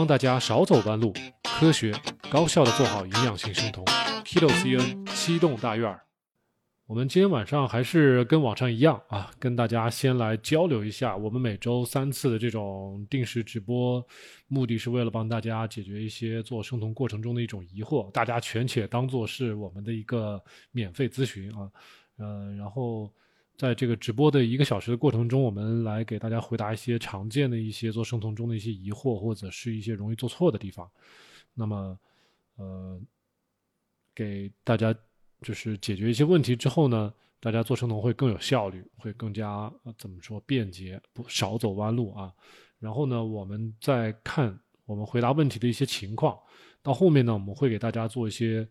帮大家少走弯路，科学高效的做好营养性生酮。Kilo CN 七栋大院儿，我们今天晚上还是跟往常一样啊，跟大家先来交流一下。我们每周三次的这种定时直播，目的是为了帮大家解决一些做生酮过程中的一种疑惑，大家全且当做是我们的一个免费咨询啊。呃，然后。在这个直播的一个小时的过程中，我们来给大家回答一些常见的一些做生酮中的一些疑惑，或者是一些容易做错的地方。那么，呃，给大家就是解决一些问题之后呢，大家做生酮会更有效率，会更加怎么说便捷，不少走弯路啊。然后呢，我们再看我们回答问题的一些情况。到后面呢，我们会给大家做一些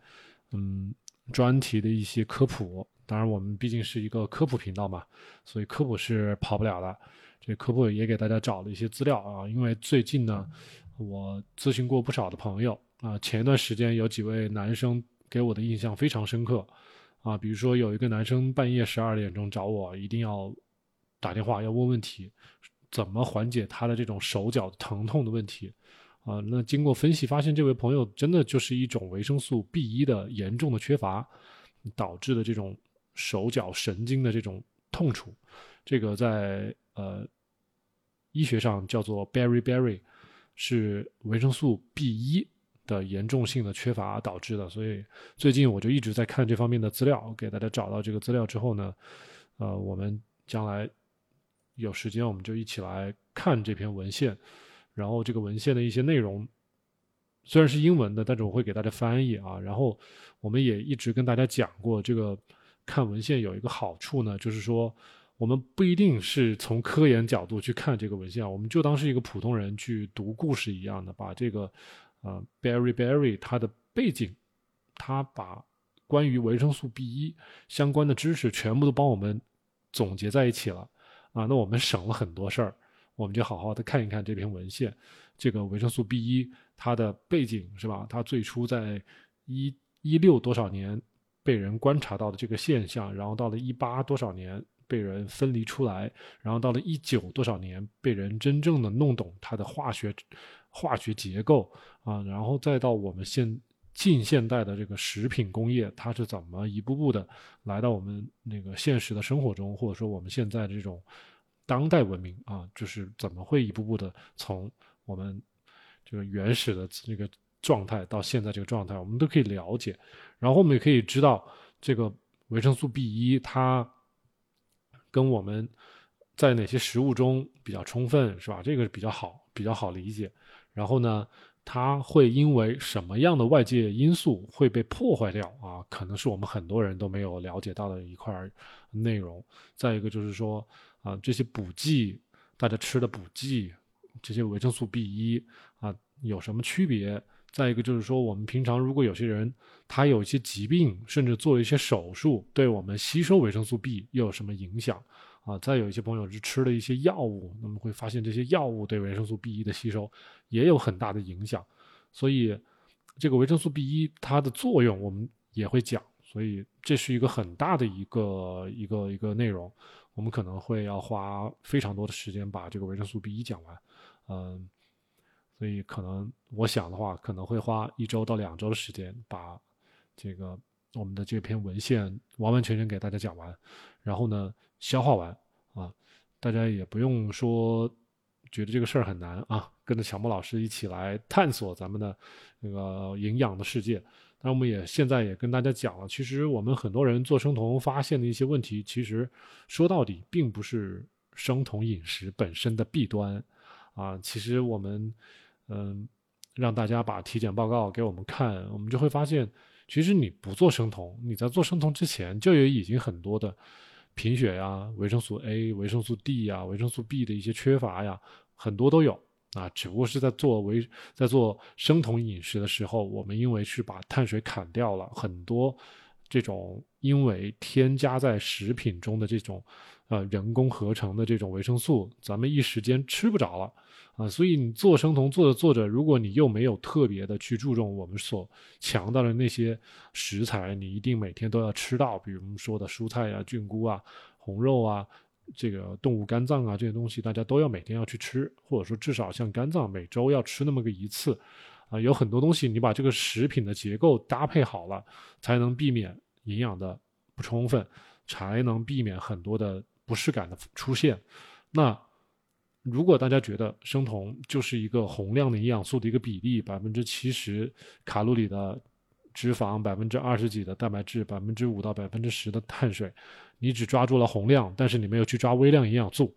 嗯专题的一些科普。当然，我们毕竟是一个科普频道嘛，所以科普是跑不了的。这科普也给大家找了一些资料啊，因为最近呢，我咨询过不少的朋友啊。前一段时间有几位男生给我的印象非常深刻啊，比如说有一个男生半夜十二点钟找我，一定要打电话要问问题，怎么缓解他的这种手脚疼痛的问题啊。那经过分析发现，这位朋友真的就是一种维生素 B 一的严重的缺乏导致的这种。手脚神经的这种痛楚，这个在呃医学上叫做 beriberi，是维生素 B 一的严重性的缺乏导致的。所以最近我就一直在看这方面的资料，给大家找到这个资料之后呢，呃，我们将来有时间我们就一起来看这篇文献，然后这个文献的一些内容虽然是英文的，但是我会给大家翻译啊。然后我们也一直跟大家讲过这个。看文献有一个好处呢，就是说我们不一定是从科研角度去看这个文献，我们就当是一个普通人去读故事一样的，把这个呃 Barry Barry 他的背景，他把关于维生素 B 一相关的知识全部都帮我们总结在一起了啊，那我们省了很多事儿，我们就好好的看一看这篇文献，这个维生素 B 一它的背景是吧？它最初在一一六多少年？被人观察到的这个现象，然后到了一八多少年被人分离出来，然后到了一九多少年被人真正的弄懂它的化学化学结构啊，然后再到我们现近现代的这个食品工业，它是怎么一步步的来到我们那个现实的生活中，或者说我们现在这种当代文明啊，就是怎么会一步步的从我们这个原始的那个。状态到现在这个状态，我们都可以了解，然后我们也可以知道这个维生素 B 一它跟我们在哪些食物中比较充分，是吧？这个比较好，比较好理解。然后呢，它会因为什么样的外界因素会被破坏掉啊？可能是我们很多人都没有了解到的一块内容。再一个就是说啊，这些补剂，大家吃的补剂，这些维生素 B 一啊，有什么区别？再一个就是说，我们平常如果有些人他有一些疾病，甚至做一些手术，对我们吸收维生素 B 又有什么影响啊？再有一些朋友是吃了一些药物，那么会发现这些药物对维生素 B 一的吸收也有很大的影响。所以，这个维生素 B 一它的作用我们也会讲。所以这是一个很大的一个一个一个内容，我们可能会要花非常多的时间把这个维生素 B 一讲完。嗯。所以可能我想的话，可能会花一周到两周的时间，把这个我们的这篇文献完完全全给大家讲完，然后呢消化完啊，大家也不用说觉得这个事儿很难啊，跟着乔木老师一起来探索咱们的那个营养的世界。那我们也现在也跟大家讲了，其实我们很多人做生酮发现的一些问题，其实说到底并不是生酮饮食本身的弊端啊，其实我们。嗯，让大家把体检报告给我们看，我们就会发现，其实你不做生酮，你在做生酮之前就有已经很多的贫血呀、维生素 A、维生素 D 呀、维生素 B 的一些缺乏呀，很多都有啊。只不过是在做维在做生酮饮食的时候，我们因为是把碳水砍掉了很多，这种因为添加在食品中的这种呃人工合成的这种维生素，咱们一时间吃不着了。啊，所以你做生酮做着做着，如果你又没有特别的去注重我们所强调的那些食材，你一定每天都要吃到，比如说的蔬菜啊、菌菇啊、红肉啊、这个动物肝脏啊这些东西，大家都要每天要去吃，或者说至少像肝脏每周要吃那么个一次，啊，有很多东西你把这个食品的结构搭配好了，才能避免营养的不充分，才能避免很多的不适感的出现。那如果大家觉得生酮就是一个宏量的营养素的一个比例，百分之七十卡路里的脂肪，百分之二十几的蛋白质，百分之五到百分之十的碳水，你只抓住了宏量，但是你没有去抓微量营养素，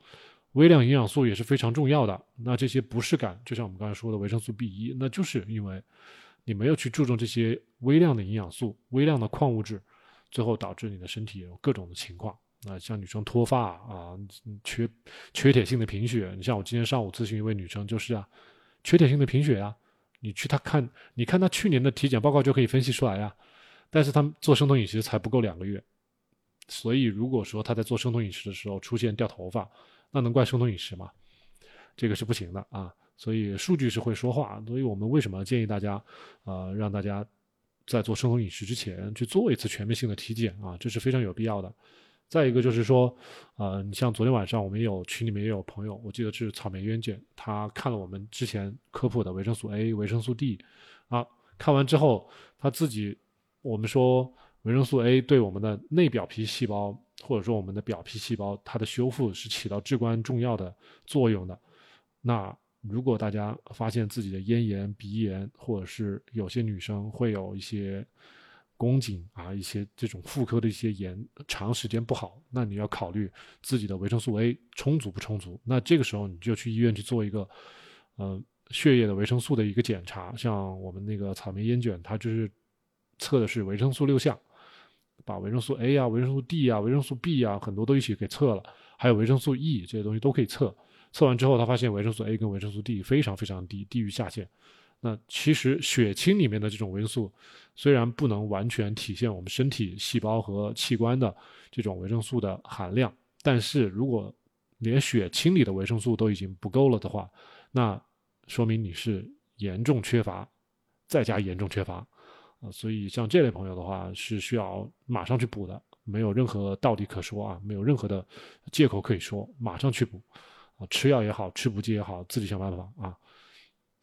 微量营养素也是非常重要的。那这些不适感，就像我们刚才说的维生素 B 一，那就是因为你没有去注重这些微量的营养素、微量的矿物质，最后导致你的身体有各种的情况。啊，像女生脱发啊，缺缺铁性的贫血。你像我今天上午咨询一位女生，就是啊，缺铁性的贫血啊。你去她看，你看她去年的体检报告就可以分析出来呀。但是她做生酮饮食才不够两个月，所以如果说她在做生酮饮食的时候出现掉头发，那能怪生酮饮食吗？这个是不行的啊。所以数据是会说话。所以我们为什么建议大家，呃，让大家在做生酮饮食之前去做一次全面性的体检啊？这是非常有必要的。再一个就是说，呃，你像昨天晚上我们有群里面也有朋友，我记得是草莓冤卷，他看了我们之前科普的维生素 A、维生素 D，啊，看完之后他自己，我们说维生素 A 对我们的内表皮细胞或者说我们的表皮细胞它的修复是起到至关重要的作用的。那如果大家发现自己的咽炎、鼻炎，或者是有些女生会有一些。宫颈啊，一些这种妇科的一些炎，长时间不好，那你要考虑自己的维生素 A 充足不充足。那这个时候你就去医院去做一个，呃，血液的维生素的一个检查。像我们那个草莓烟卷，它就是测的是维生素六项，把维生素 A 啊、维生素 D 啊、维生素 B 啊，很多都一起给测了，还有维生素 E 这些东西都可以测。测完之后，他发现维生素 A 跟维生素 D 非常非常低，低于下限。那其实血清里面的这种维生素，虽然不能完全体现我们身体细胞和器官的这种维生素的含量，但是如果连血清里的维生素都已经不够了的话，那说明你是严重缺乏，再加严重缺乏，啊，所以像这类朋友的话是需要马上去补的，没有任何道理可说啊，没有任何的借口可以说，马上去补，啊，吃药也好吃补剂也好，自己想办法啊。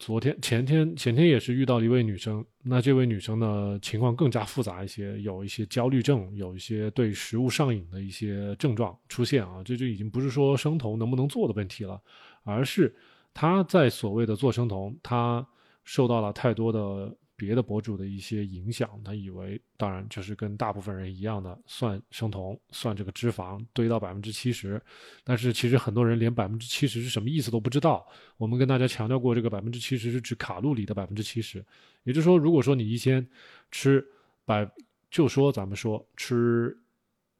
昨天、前天、前天也是遇到一位女生，那这位女生呢情况更加复杂一些，有一些焦虑症，有一些对食物上瘾的一些症状出现啊，这就已经不是说生酮能不能做的问题了，而是她在所谓的做生酮，她受到了太多的。别的博主的一些影响，他以为当然就是跟大部分人一样的算生酮，算这个脂肪堆到百分之七十，但是其实很多人连百分之七十是什么意思都不知道。我们跟大家强调过，这个百分之七十是指卡路里的百分之七十，也就是说，如果说你一天吃百，就说咱们说吃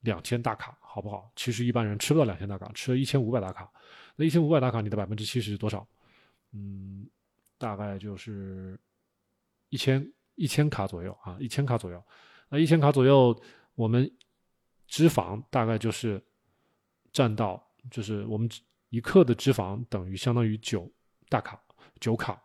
两千大卡，好不好？其实一般人吃不到两千大卡，吃了一千五百大卡，那一千五百大卡，你的百分之七十是多少？嗯，大概就是。一千一千卡左右啊，一千卡左右，那一千卡左右，我们脂肪大概就是占到，就是我们一克的脂肪等于相当于九大卡，九卡。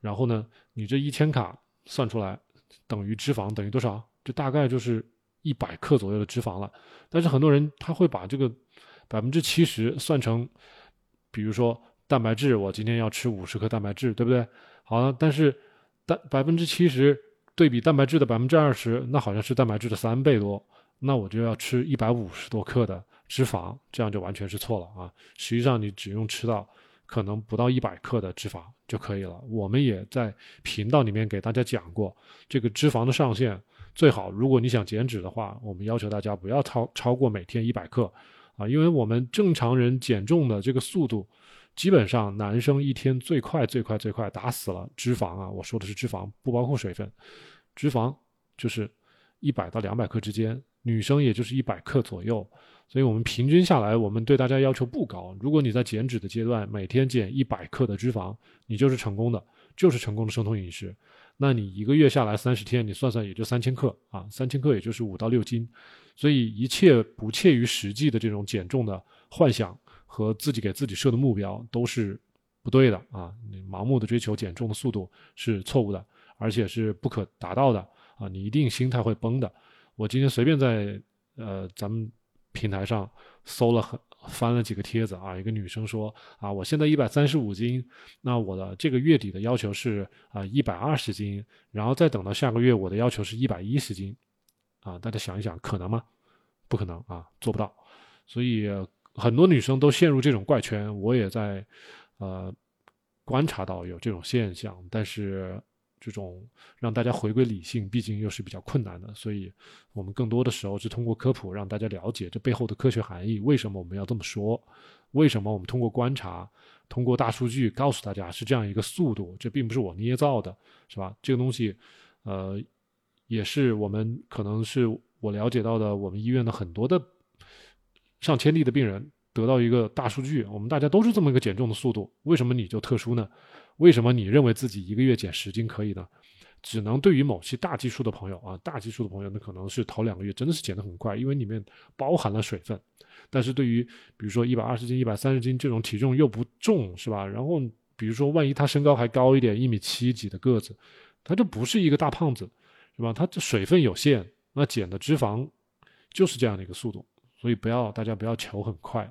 然后呢，你这一千卡算出来等于脂肪等于多少？就大概就是一百克左右的脂肪了。但是很多人他会把这个百分之七十算成，比如说蛋白质，我今天要吃五十克蛋白质，对不对？好了，但是。蛋百分之七十对比蛋白质的百分之二十，那好像是蛋白质的三倍多，那我就要吃一百五十多克的脂肪，这样就完全是错了啊！实际上你只用吃到可能不到一百克的脂肪就可以了。我们也在频道里面给大家讲过，这个脂肪的上限最好，如果你想减脂的话，我们要求大家不要超超过每天一百克啊，因为我们正常人减重的这个速度。基本上，男生一天最快最快最快打死了脂肪啊！我说的是脂肪，不包括水分。脂肪就是一百到两百克之间，女生也就是一百克左右。所以我们平均下来，我们对大家要求不高。如果你在减脂的阶段每天减一百克的脂肪，你就是成功的，就是成功的生酮饮食。那你一个月下来三十天，你算算也就三千克啊，三千克也就是五到六斤。所以一切不切于实际的这种减重的幻想。和自己给自己设的目标都是不对的啊！你盲目的追求减重的速度是错误的，而且是不可达到的啊！你一定心态会崩的。我今天随便在呃咱们平台上搜了很翻了几个帖子啊，一个女生说啊，我现在一百三十五斤，那我的这个月底的要求是啊一百二十斤，然后再等到下个月我的要求是一百一十斤，啊，大家想一想，可能吗？不可能啊，做不到。所以很多女生都陷入这种怪圈，我也在呃观察到有这种现象，但是。这种让大家回归理性，毕竟又是比较困难的，所以我们更多的时候是通过科普让大家了解这背后的科学含义。为什么我们要这么说？为什么我们通过观察、通过大数据告诉大家是这样一个速度？这并不是我捏造的，是吧？这个东西，呃，也是我们可能是我了解到的，我们医院的很多的上千例的病人得到一个大数据，我们大家都是这么一个减重的速度，为什么你就特殊呢？为什么你认为自己一个月减十斤可以呢？只能对于某些大基数的朋友啊，大基数的朋友，那可能是头两个月真的是减得很快，因为里面包含了水分。但是对于比如说一百二十斤、一百三十斤这种体重又不重，是吧？然后比如说万一他身高还高一点，一米七几的个子，他就不是一个大胖子，是吧？他这水分有限，那减的脂肪就是这样的一个速度。所以不要大家不要求很快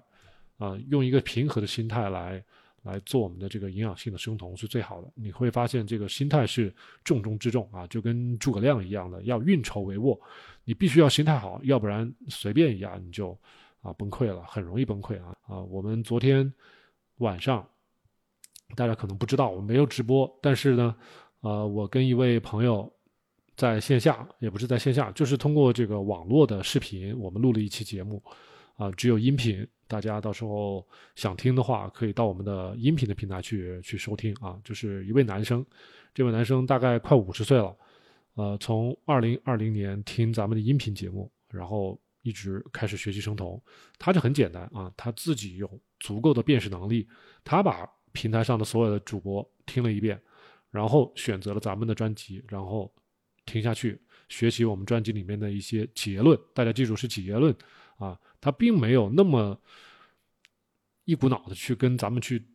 啊，用一个平和的心态来。来做我们的这个营养性的生酮是最好的。你会发现这个心态是重中之重啊，就跟诸葛亮一样的，要运筹帷幄。你必须要心态好，要不然随便一压你就啊崩溃了，很容易崩溃啊啊！我们昨天晚上大家可能不知道，我没有直播，但是呢，呃，我跟一位朋友在线下，也不是在线下，就是通过这个网络的视频，我们录了一期节目啊，只有音频。大家到时候想听的话，可以到我们的音频的平台去去收听啊。就是一位男生，这位男生大概快五十岁了，呃，从二零二零年听咱们的音频节目，然后一直开始学习生酮。他就很简单啊，他自己有足够的辨识能力，他把平台上的所有的主播听了一遍，然后选择了咱们的专辑，然后听下去，学习我们专辑里面的一些结论。大家记住是结论。啊，他并没有那么一股脑的去跟咱们去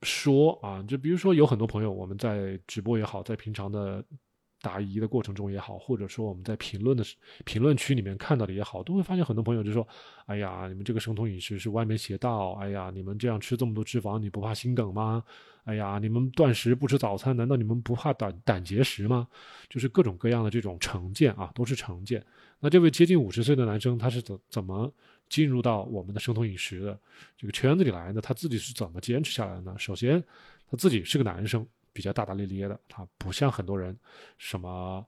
说啊，就比如说有很多朋友，我们在直播也好，在平常的答疑的过程中也好，或者说我们在评论的评论区里面看到的也好，都会发现很多朋友就说：“哎呀，你们这个生酮饮食是歪门邪道！哎呀，你们这样吃这么多脂肪，你不怕心梗吗？哎呀，你们断食不吃早餐，难道你们不怕胆胆结石吗？”就是各种各样的这种成见啊，都是成见。那这位接近五十岁的男生，他是怎怎么进入到我们的生酮饮食的这个圈子里来的？他自己是怎么坚持下来的呢？首先，他自己是个男生，比较大大咧咧的，他不像很多人什么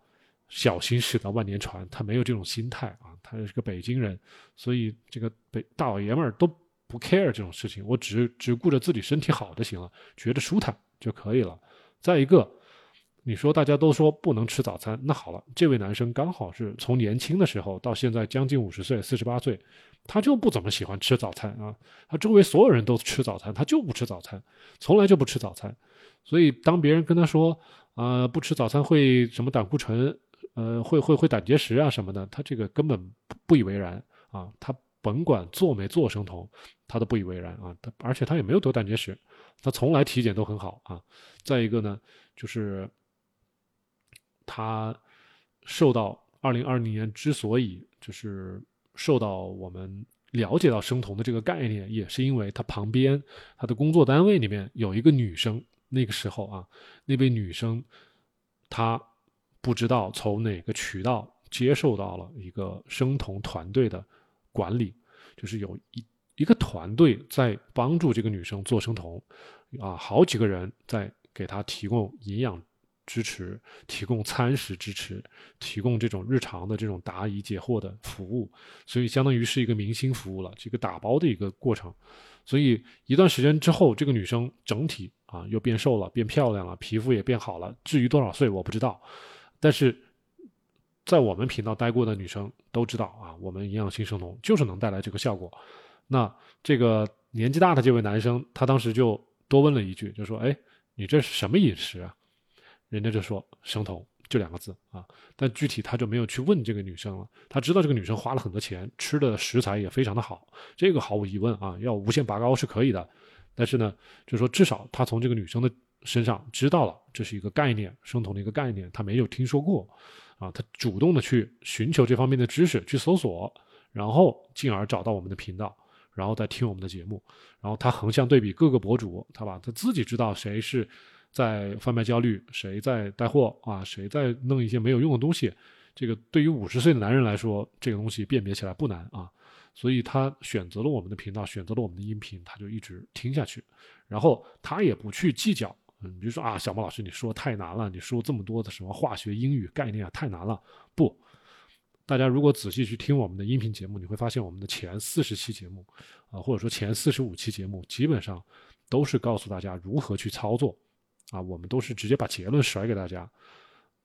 小心驶得万年船，他没有这种心态啊。他是个北京人，所以这个北大老爷们儿都不 care 这种事情，我只只顾着自己身体好就行了，觉得舒坦就可以了。再一个。你说大家都说不能吃早餐，那好了，这位男生刚好是从年轻的时候到现在将近五十岁，四十八岁，他就不怎么喜欢吃早餐啊。他周围所有人都吃早餐，他就不吃早餐，从来就不吃早餐。所以当别人跟他说啊，不吃早餐会什么胆固醇，呃，会会会胆结石啊什么的，他这个根本不以为然啊。他甭管做没做生酮，他都不以为然啊。他而且他也没有得胆结石，他从来体检都很好啊。再一个呢，就是。他受到二零二零年之所以就是受到我们了解到生酮的这个概念，也是因为他旁边他的工作单位里面有一个女生，那个时候啊，那位女生她不知道从哪个渠道接受到了一个生酮团队的管理，就是有一一个团队在帮助这个女生做生酮，啊，好几个人在给她提供营养。支持提供餐食支持，提供这种日常的这种答疑解惑的服务，所以相当于是一个明星服务了，这个打包的一个过程。所以一段时间之后，这个女生整体啊又变瘦了，变漂亮了，皮肤也变好了。至于多少岁我不知道，但是在我们频道待过的女生都知道啊，我们营养性生酮就是能带来这个效果。那这个年纪大的这位男生，他当时就多问了一句，就说：“哎，你这是什么饮食啊？”人家就说生酮就两个字啊，但具体他就没有去问这个女生了。他知道这个女生花了很多钱，吃的食材也非常的好，这个毫无疑问啊，要无限拔高是可以的。但是呢，就说至少他从这个女生的身上知道了这是一个概念，生酮的一个概念，他没有听说过。啊，他主动的去寻求这方面的知识，去搜索，然后进而找到我们的频道，然后再听我们的节目，然后他横向对比各个博主，他吧他自己知道谁是在贩卖焦虑，谁在带货啊，谁在弄一些没有用的东西。这个对于五十岁的男人来说，这个东西辨别起来不难啊，所以他选择了我们的频道，选择了我们的音频，他就一直听下去，然后他也不去计较，嗯，比如说啊，小莫老师你说太难了，你说这么多的什么化学、英语概念啊，太难了。不，大家如果仔细去听我们的音频节目，你会发现我们的前四十期节目，啊，或者说前四十五期节目，基本上都是告诉大家如何去操作，啊，我们都是直接把结论甩给大家。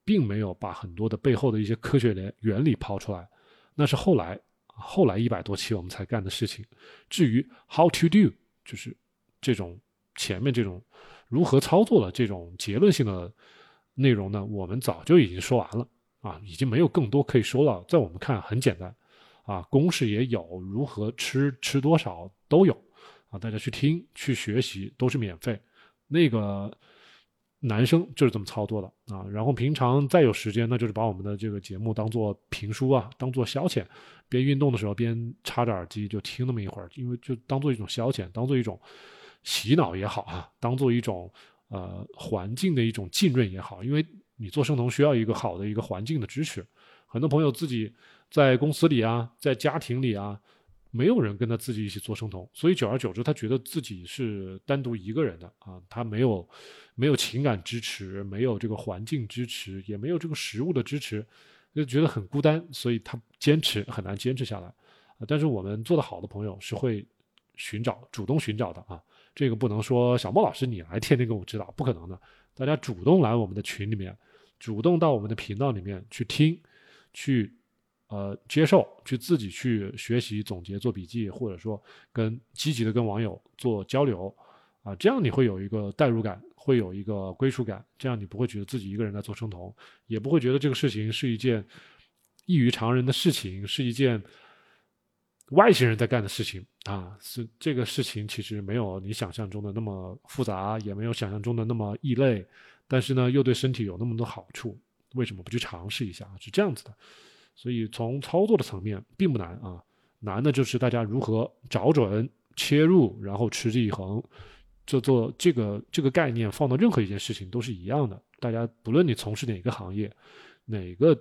并没有把很多的背后的一些科学原原理抛出来，那是后来后来一百多期我们才干的事情。至于 how to do，就是这种前面这种如何操作的这种结论性的内容呢，我们早就已经说完了啊，已经没有更多可以说了。在我们看很简单啊，公式也有，如何吃吃多少都有啊，大家去听去学习都是免费。那个。男生就是这么操作的啊，然后平常再有时间，那就是把我们的这个节目当做评书啊，当做消遣，边运动的时候边插着耳机就听那么一会儿，因为就当做一种消遣，当做一种洗脑也好啊，当做一种呃环境的一种浸润也好，因为你做生酮需要一个好的一个环境的支持，很多朋友自己在公司里啊，在家庭里啊。没有人跟他自己一起做生酮，所以久而久之，他觉得自己是单独一个人的啊，他没有没有情感支持，没有这个环境支持，也没有这个食物的支持，就觉得很孤单，所以他坚持很难坚持下来啊。但是我们做的好的朋友是会寻找、主动寻找的啊，这个不能说小莫老师你来天天跟我指导，不可能的，大家主动来我们的群里面，主动到我们的频道里面去听，去。呃，接受去自己去学习、总结、做笔记，或者说跟积极的跟网友做交流，啊，这样你会有一个代入感，会有一个归属感，这样你不会觉得自己一个人在做生酮，也不会觉得这个事情是一件异于常人的事情，是一件外星人在干的事情啊。是这个事情其实没有你想象中的那么复杂，也没有想象中的那么异类，但是呢，又对身体有那么多好处，为什么不去尝试一下？是这样子的。所以从操作的层面并不难啊，难的就是大家如何找准切入，然后持之以恒。这做这个这个概念放到任何一件事情都是一样的。大家不论你从事哪个行业，哪个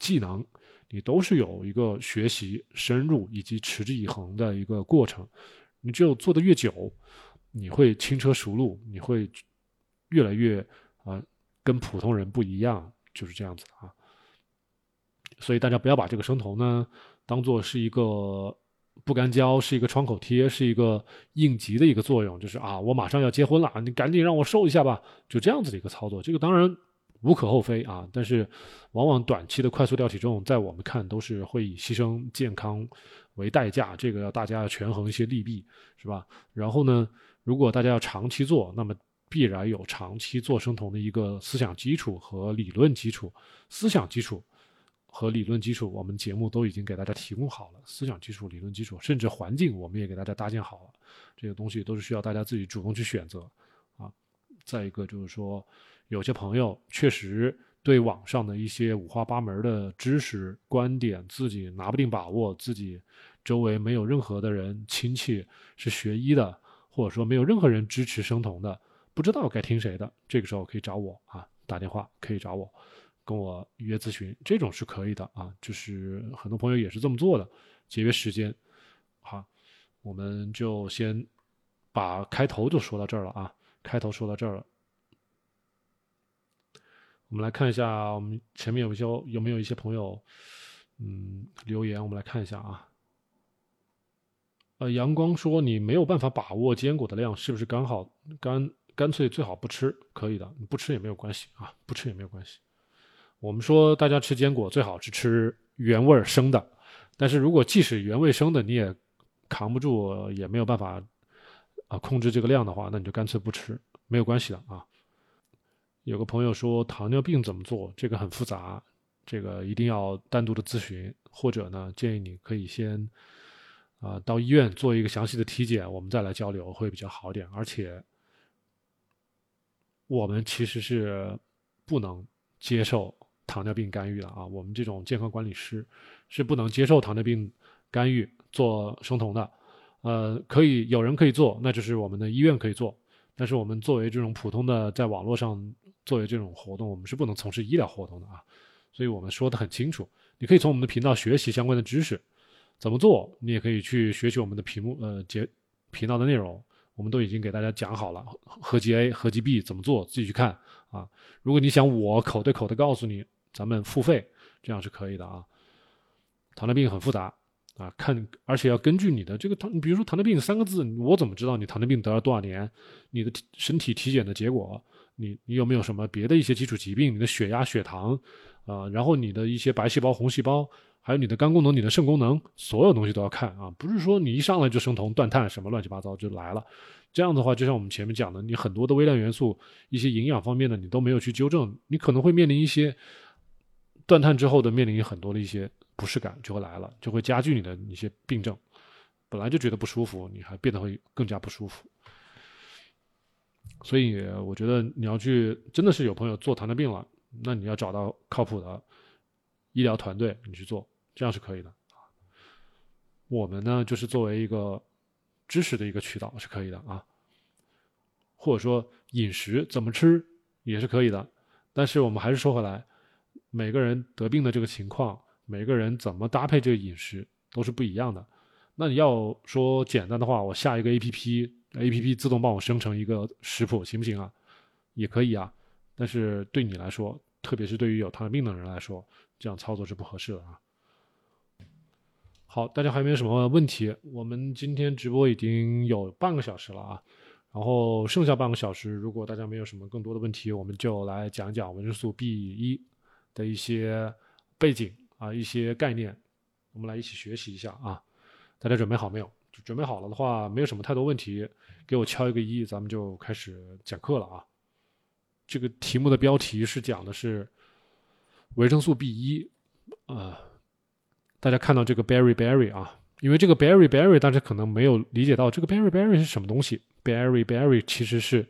技能，你都是有一个学习深入以及持之以恒的一个过程。你只有做的越久，你会轻车熟路，你会越来越啊跟普通人不一样，就是这样子的啊。所以大家不要把这个生酮呢当做是一个不干胶，是一个创口贴，是一个应急的一个作用，就是啊，我马上要结婚了，你赶紧让我瘦一下吧，就这样子的一个操作。这个当然无可厚非啊，但是往往短期的快速掉体重，在我们看都是会以牺牲健康为代价，这个要大家要权衡一些利弊，是吧？然后呢，如果大家要长期做，那么必然有长期做生酮的一个思想基础和理论基础，思想基础。和理论基础，我们节目都已经给大家提供好了。思想基础、理论基础，甚至环境，我们也给大家搭建好了。这个东西都是需要大家自己主动去选择啊。再一个就是说，有些朋友确实对网上的一些五花八门的知识观点，自己拿不定把握，自己周围没有任何的人亲戚是学医的，或者说没有任何人支持生酮的，不知道该听谁的，这个时候可以找我啊，打电话可以找我。跟我预约咨询，这种是可以的啊，就是很多朋友也是这么做的，节约时间。好，我们就先把开头就说到这儿了啊，开头说到这儿了。我们来看一下，我们前面有一些有没有一些朋友嗯留言，我们来看一下啊。呃，阳光说你没有办法把握坚果的量，是不是刚好干干脆最好不吃？可以的，你不吃也没有关系啊，不吃也没有关系。我们说，大家吃坚果最好是吃原味生的，但是如果即使原味生的你也扛不住，也没有办法啊控制这个量的话，那你就干脆不吃，没有关系的啊。有个朋友说糖尿病怎么做？这个很复杂，这个一定要单独的咨询，或者呢建议你可以先啊到医院做一个详细的体检，我们再来交流会比较好点。而且我们其实是不能接受。糖尿病干预的啊，我们这种健康管理师是不能接受糖尿病干预做生酮的呃，可以有人可以做，那就是我们的医院可以做。但是我们作为这种普通的在网络上作为这种活动，我们是不能从事医疗活动的啊。所以我们说的很清楚，你可以从我们的频道学习相关的知识，怎么做，你也可以去学习我们的屏幕呃节频道的内容，我们都已经给大家讲好了，合集 A 合集 B 怎么做，自己去看啊。如果你想我口对口的告诉你，咱们付费，这样是可以的啊。糖尿病很复杂啊，看而且要根据你的这个糖，比如说糖尿病三个字，我怎么知道你糖尿病得了多少年？你的身体体检的结果，你你有没有什么别的一些基础疾病？你的血压、血糖。啊，然后你的一些白细胞、红细胞，还有你的肝功能、你的肾功能，所有东西都要看啊，不是说你一上来就生酮、断碳什么乱七八糟就来了。这样的话，就像我们前面讲的，你很多的微量元素、一些营养方面的你都没有去纠正，你可能会面临一些断碳之后的面临很多的一些不适感就会来了，就会加剧你的一些病症。本来就觉得不舒服，你还变得会更加不舒服。所以我觉得你要去，真的是有朋友做糖尿病了。那你要找到靠谱的医疗团队，你去做，这样是可以的我们呢，就是作为一个知识的一个渠道是可以的啊，或者说饮食怎么吃也是可以的。但是我们还是说回来，每个人得病的这个情况，每个人怎么搭配这个饮食都是不一样的。那你要说简单的话，我下一个 A P P，A P P 自动帮我生成一个食谱，行不行啊？也可以啊。但是对你来说，特别是对于有糖尿病的人来说，这样操作是不合适的啊。好，大家还没有什么问题？我们今天直播已经有半个小时了啊，然后剩下半个小时，如果大家没有什么更多的问题，我们就来讲讲维生素 B 一的一些背景啊，一些概念，我们来一起学习一下啊。大家准备好没有？就准备好了的话，没有什么太多问题，给我敲一个一，咱们就开始讲课了啊。这个题目的标题是讲的是维生素 B 一，啊，大家看到这个 berry berry 啊，因为这个 berry berry 大家可能没有理解到这个 berry berry 是什么东西，berry berry 其实是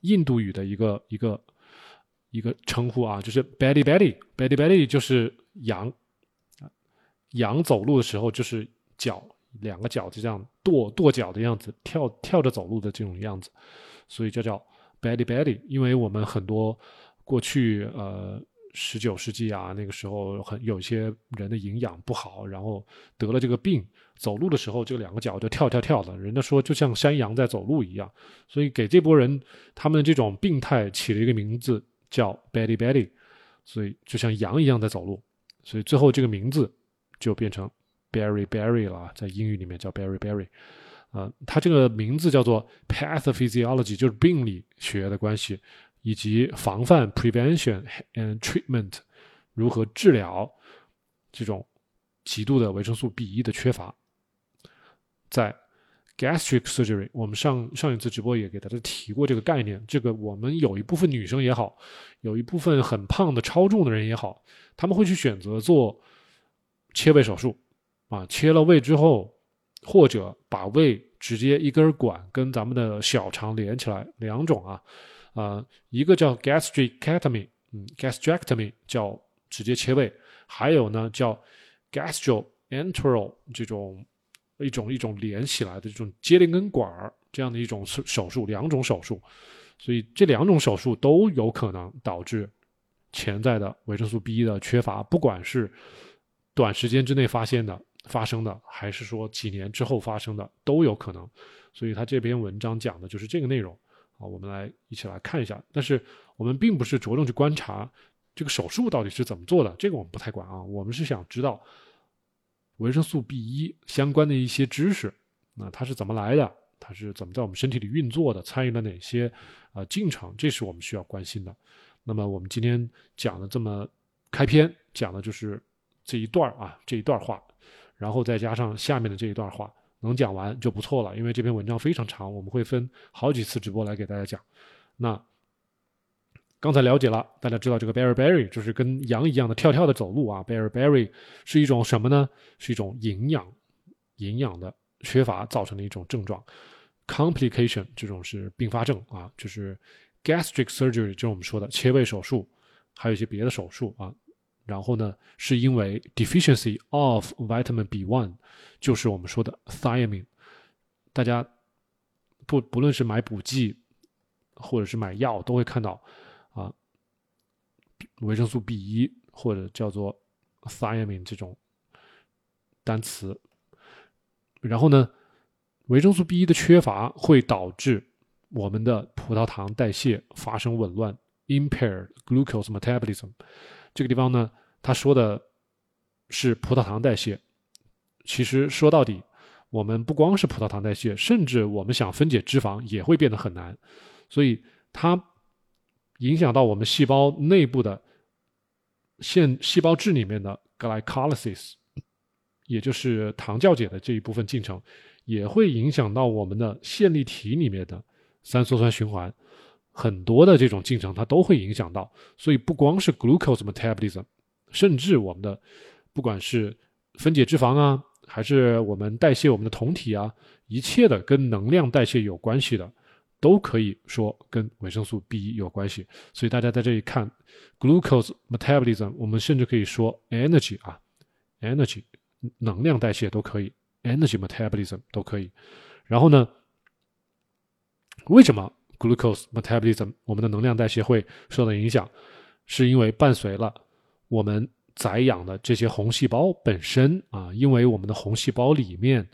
印度语的一个一个一个称呼啊，就是 belly belly belly belly 就是羊，羊走路的时候就是脚两个脚就这样跺跺脚的样子，跳跳着走路的这种样子，所以就叫。belly belly，因为我们很多过去呃十九世纪啊那个时候很有些人的营养不好，然后得了这个病，走路的时候就两个脚就跳跳跳的，人家说就像山羊在走路一样，所以给这波人他们这种病态起了一个名字叫 belly belly，所以就像羊一样在走路，所以最后这个名字就变成 berry berry 了，在英语里面叫 berry berry。啊，它这个名字叫做 pathophysiology，就是病理学的关系，以及防范 prevention and treatment，如何治疗这种极度的维生素 B 一的缺乏。在 gastric surgery，我们上上一次直播也给大家提过这个概念。这个我们有一部分女生也好，有一部分很胖的超重的人也好，他们会去选择做切胃手术，啊，切了胃之后。或者把胃直接一根管跟咱们的小肠连起来，两种啊，啊，一个叫 gastrectomy，嗯，gastrectomy 叫直接切胃，还有呢叫 gastroenteral 这种一种一种连起来的这种接连根管儿这样的一种手术，两种手术，所以这两种手术都有可能导致潜在的维生素 B 的缺乏，不管是短时间之内发现的。发生的，还是说几年之后发生的都有可能，所以他这篇文章讲的就是这个内容啊。我们来一起来看一下，但是我们并不是着重去观察这个手术到底是怎么做的，这个我们不太管啊。我们是想知道维生素 B 一相关的一些知识，那它是怎么来的，它是怎么在我们身体里运作的，参与了哪些啊进程，这是我们需要关心的。那么我们今天讲的这么开篇讲的就是这一段啊，这一段话。然后再加上下面的这一段话，能讲完就不错了。因为这篇文章非常长，我们会分好几次直播来给大家讲。那刚才了解了，大家知道这个 berry berry 就是跟羊一样的跳跳的走路啊。berry berry 是一种什么呢？是一种营养营养的缺乏造成的一种症状。complication 这种是并发症啊，就是 gastric surgery 就是我们说的切胃手术，还有一些别的手术啊。然后呢，是因为 deficiency of vitamin B one，就是我们说的 thiamine。大家不不论是买补剂或者是买药，都会看到，维生素 B 一或者叫做 thiamine 这种单词。然后呢，维生素 B 一的缺乏会导致我们的葡萄糖代谢发生紊乱，impaired glucose metabolism。这个地方呢，他说的是葡萄糖代谢。其实说到底，我们不光是葡萄糖代谢，甚至我们想分解脂肪也会变得很难。所以它影响到我们细胞内部的线细胞质里面的 glycolysis，也就是糖酵解的这一部分进程，也会影响到我们的线粒体里面的三羧酸循环。很多的这种进程它都会影响到。所以不光是 glucose metabolism，甚至我们的不管是分解脂肪啊。还是我们代谢我们的酮体啊，一切的跟能量代谢有关系的，都可以说跟维生素 B 有关系。所以大家在这里看 glucose metabolism，我们甚至可以说 energy 啊，energy 能量代谢都可以，energy metabolism 都可以。然后呢，为什么 glucose metabolism 我们的能量代谢会受到影响？是因为伴随了我们。宰养的这些红细胞本身啊，因为我们的红细胞里面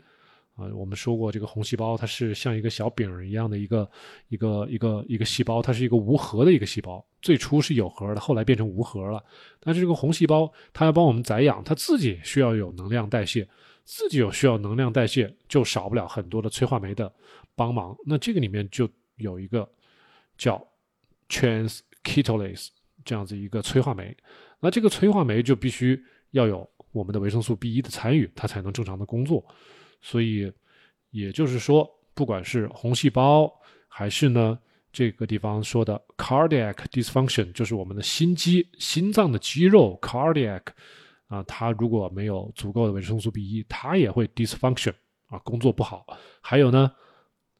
啊，我们说过这个红细胞它是像一个小饼一样的一个一个一个一个细胞，它是一个无核的一个细胞，最初是有核的，后来变成无核了。但是这个红细胞它要帮我们宰养，它自己需要有能量代谢，自己有需要能量代谢，就少不了很多的催化酶的帮忙。那这个里面就有一个叫 transketolase 这样子一个催化酶。那这个催化酶就必须要有我们的维生素 B 一的参与，它才能正常的工作。所以也就是说，不管是红细胞，还是呢这个地方说的 cardiac dysfunction，就是我们的心肌、心脏的肌肉 cardiac 啊，它如果没有足够的维生素 B 一，它也会 dysfunction 啊，工作不好。还有呢，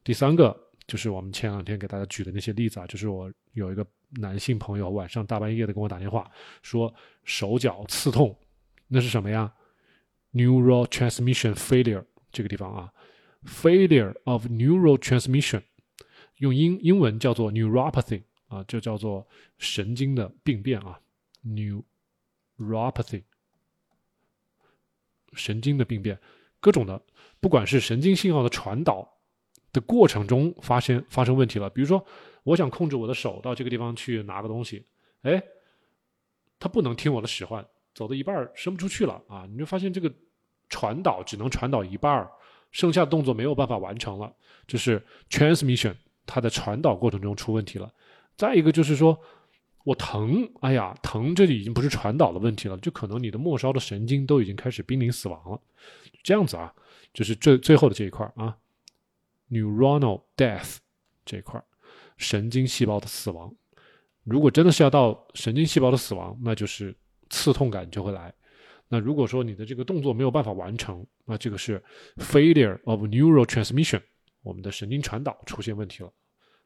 第三个。就是我们前两天给大家举的那些例子啊，就是我有一个男性朋友晚上大半夜的跟我打电话，说手脚刺痛，那是什么呀？Neural transmission failure 这个地方啊，failure of neural transmission，用英英文叫做 neuropathy 啊，就叫做神经的病变啊，neuropathy，神经的病变，各种的，不管是神经信号的传导。的过程中发生发生问题了，比如说，我想控制我的手到这个地方去拿个东西，哎，他不能听我的使唤，走到一半伸不出去了啊！你就发现这个传导只能传导一半儿剩下的动作没有办法完成了，就是 transmission 它的传导过程中出问题了。再一个就是说我疼，哎呀，疼，这里已经不是传导的问题了，就可能你的末梢的神经都已经开始濒临死亡了，这样子啊，就是最最后的这一块啊。neuronal death 这一块神经细胞的死亡，如果真的是要到神经细胞的死亡，那就是刺痛感就会来。那如果说你的这个动作没有办法完成，那这个是 failure of neural transmission，我们的神经传导出现问题了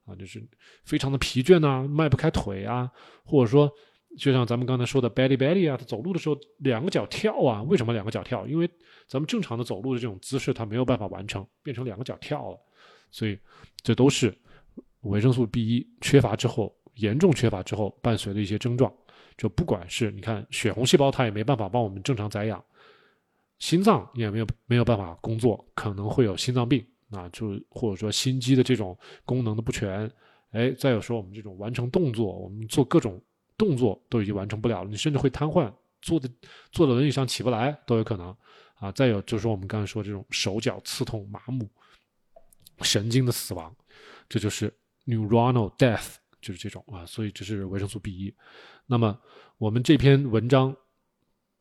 啊，就是非常的疲倦啊，迈不开腿啊，或者说就像咱们刚才说的 belly belly 啊，他走路的时候两个脚跳啊，为什么两个脚跳？因为咱们正常的走路的这种姿势，它没有办法完成，变成两个脚跳了。所以，这都是维生素 B 一缺乏之后，严重缺乏之后伴随的一些症状。就不管是你看血红细胞，它也没办法帮我们正常宰养，心脏也没有没有办法工作，可能会有心脏病啊，就或者说心肌的这种功能的不全。哎，再有说我们这种完成动作，我们做各种动作都已经完成不了了，你甚至会瘫痪，坐的坐在轮椅上起不来都有可能啊。再有就是我们刚才说这种手脚刺痛、麻木。神经的死亡，这就是 neuronal death，就是这种啊，所以这是维生素 B 一。那么我们这篇文章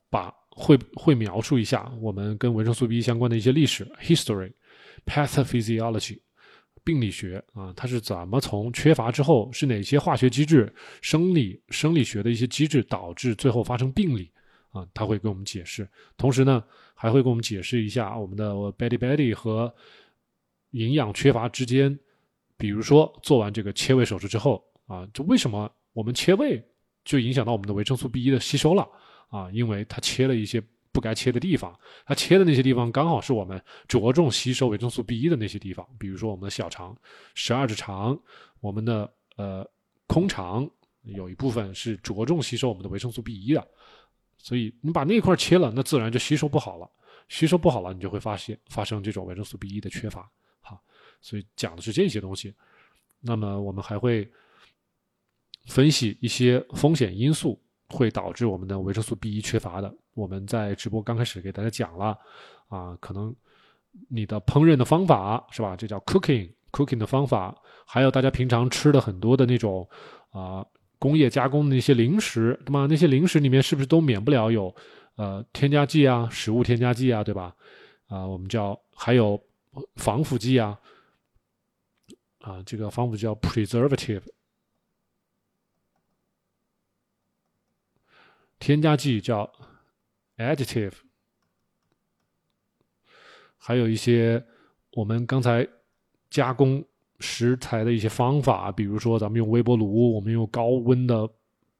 把会会描述一下我们跟维生素 B 一相关的一些历史 history，pathophysiology，病理学啊，它是怎么从缺乏之后是哪些化学机制、生理生理学的一些机制导致最后发生病理啊？他会给我们解释，同时呢还会给我们解释一下我们的 body body 和。营养缺乏之间，比如说做完这个切胃手术之后啊，就为什么我们切胃就影响到我们的维生素 B 一的吸收了啊？因为它切了一些不该切的地方，它切的那些地方刚好是我们着重吸收维生素 B 一的那些地方，比如说我们的小肠、十二指肠，我们的呃空肠有一部分是着重吸收我们的维生素 B 一的，所以你把那块切了，那自然就吸收不好了，吸收不好了，你就会发现发生这种维生素 B 一的缺乏。好，所以讲的是这些东西。那么我们还会分析一些风险因素。会导致我们的维生素 B 一缺乏的。我们在直播刚开始给大家讲了，啊，可能你的烹饪的方法是吧？这叫 cooking cooking 的方法，还有大家平常吃的很多的那种啊工业加工的那些零食，对吗？那些零食里面是不是都免不了有呃添加剂啊、食物添加剂啊，对吧？啊，我们叫还有防腐剂啊，啊，这个防腐剂叫 preservative。添加剂叫 additive，还有一些我们刚才加工食材的一些方法，比如说咱们用微波炉，我们用高温的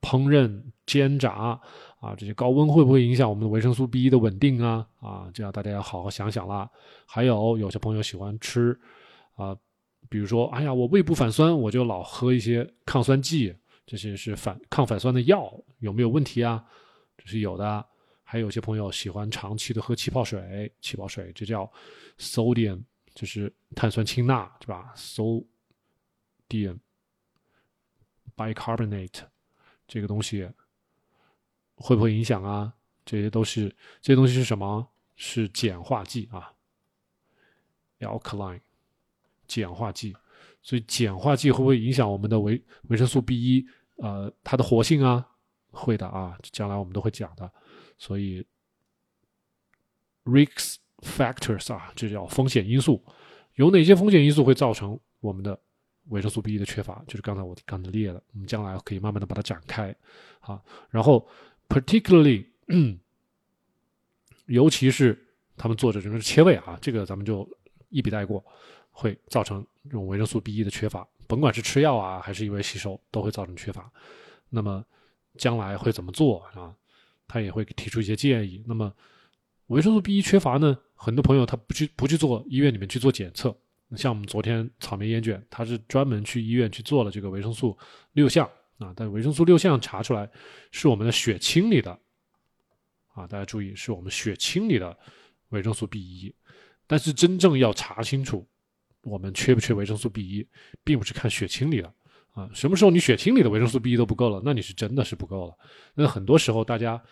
烹饪煎炸啊，这些高温会不会影响我们的维生素 B 一的稳定啊？啊，这样大家要好好想想啦。还有有些朋友喜欢吃啊，比如说，哎呀，我胃部反酸，我就老喝一些抗酸剂。这些是反抗反酸的药有没有问题啊？这是有的。还有些朋友喜欢长期的喝气泡水，气泡水这叫 sodium，就是碳酸氢钠，是吧？sodium bicarbonate 这个东西会不会影响啊？这些都是这些东西是什么？是碱化剂啊，alkaline 碱化剂。所以碱化剂会不会影响我们的维维生素 B 一？呃，它的活性啊，会的啊，将来我们都会讲的。所以，risk factors 啊，这叫风险因素。有哪些风险因素会造成我们的维生素 B 一的缺乏？就是刚才我刚才列的，我们将来可以慢慢的把它展开啊。然后，particularly，尤其是他们做这种切胃啊，这个咱们就一笔带过，会造成这种维生素 B 一的缺乏。甭管是吃药啊，还是因为吸收，都会造成缺乏。那么将来会怎么做啊？他也会提出一些建议。那么维生素 B 一缺乏呢？很多朋友他不去不去做医院里面去做检测。像我们昨天草莓烟卷，他是专门去医院去做了这个维生素六项啊。但维生素六项查出来是我们的血清里的啊，大家注意是我们血清里的维生素 B 一。但是真正要查清楚。我们缺不缺维生素 B 一，并不是看血清里的啊。什么时候你血清里的维生素 B 一都不够了，那你是真的是不够了。那很多时候，大家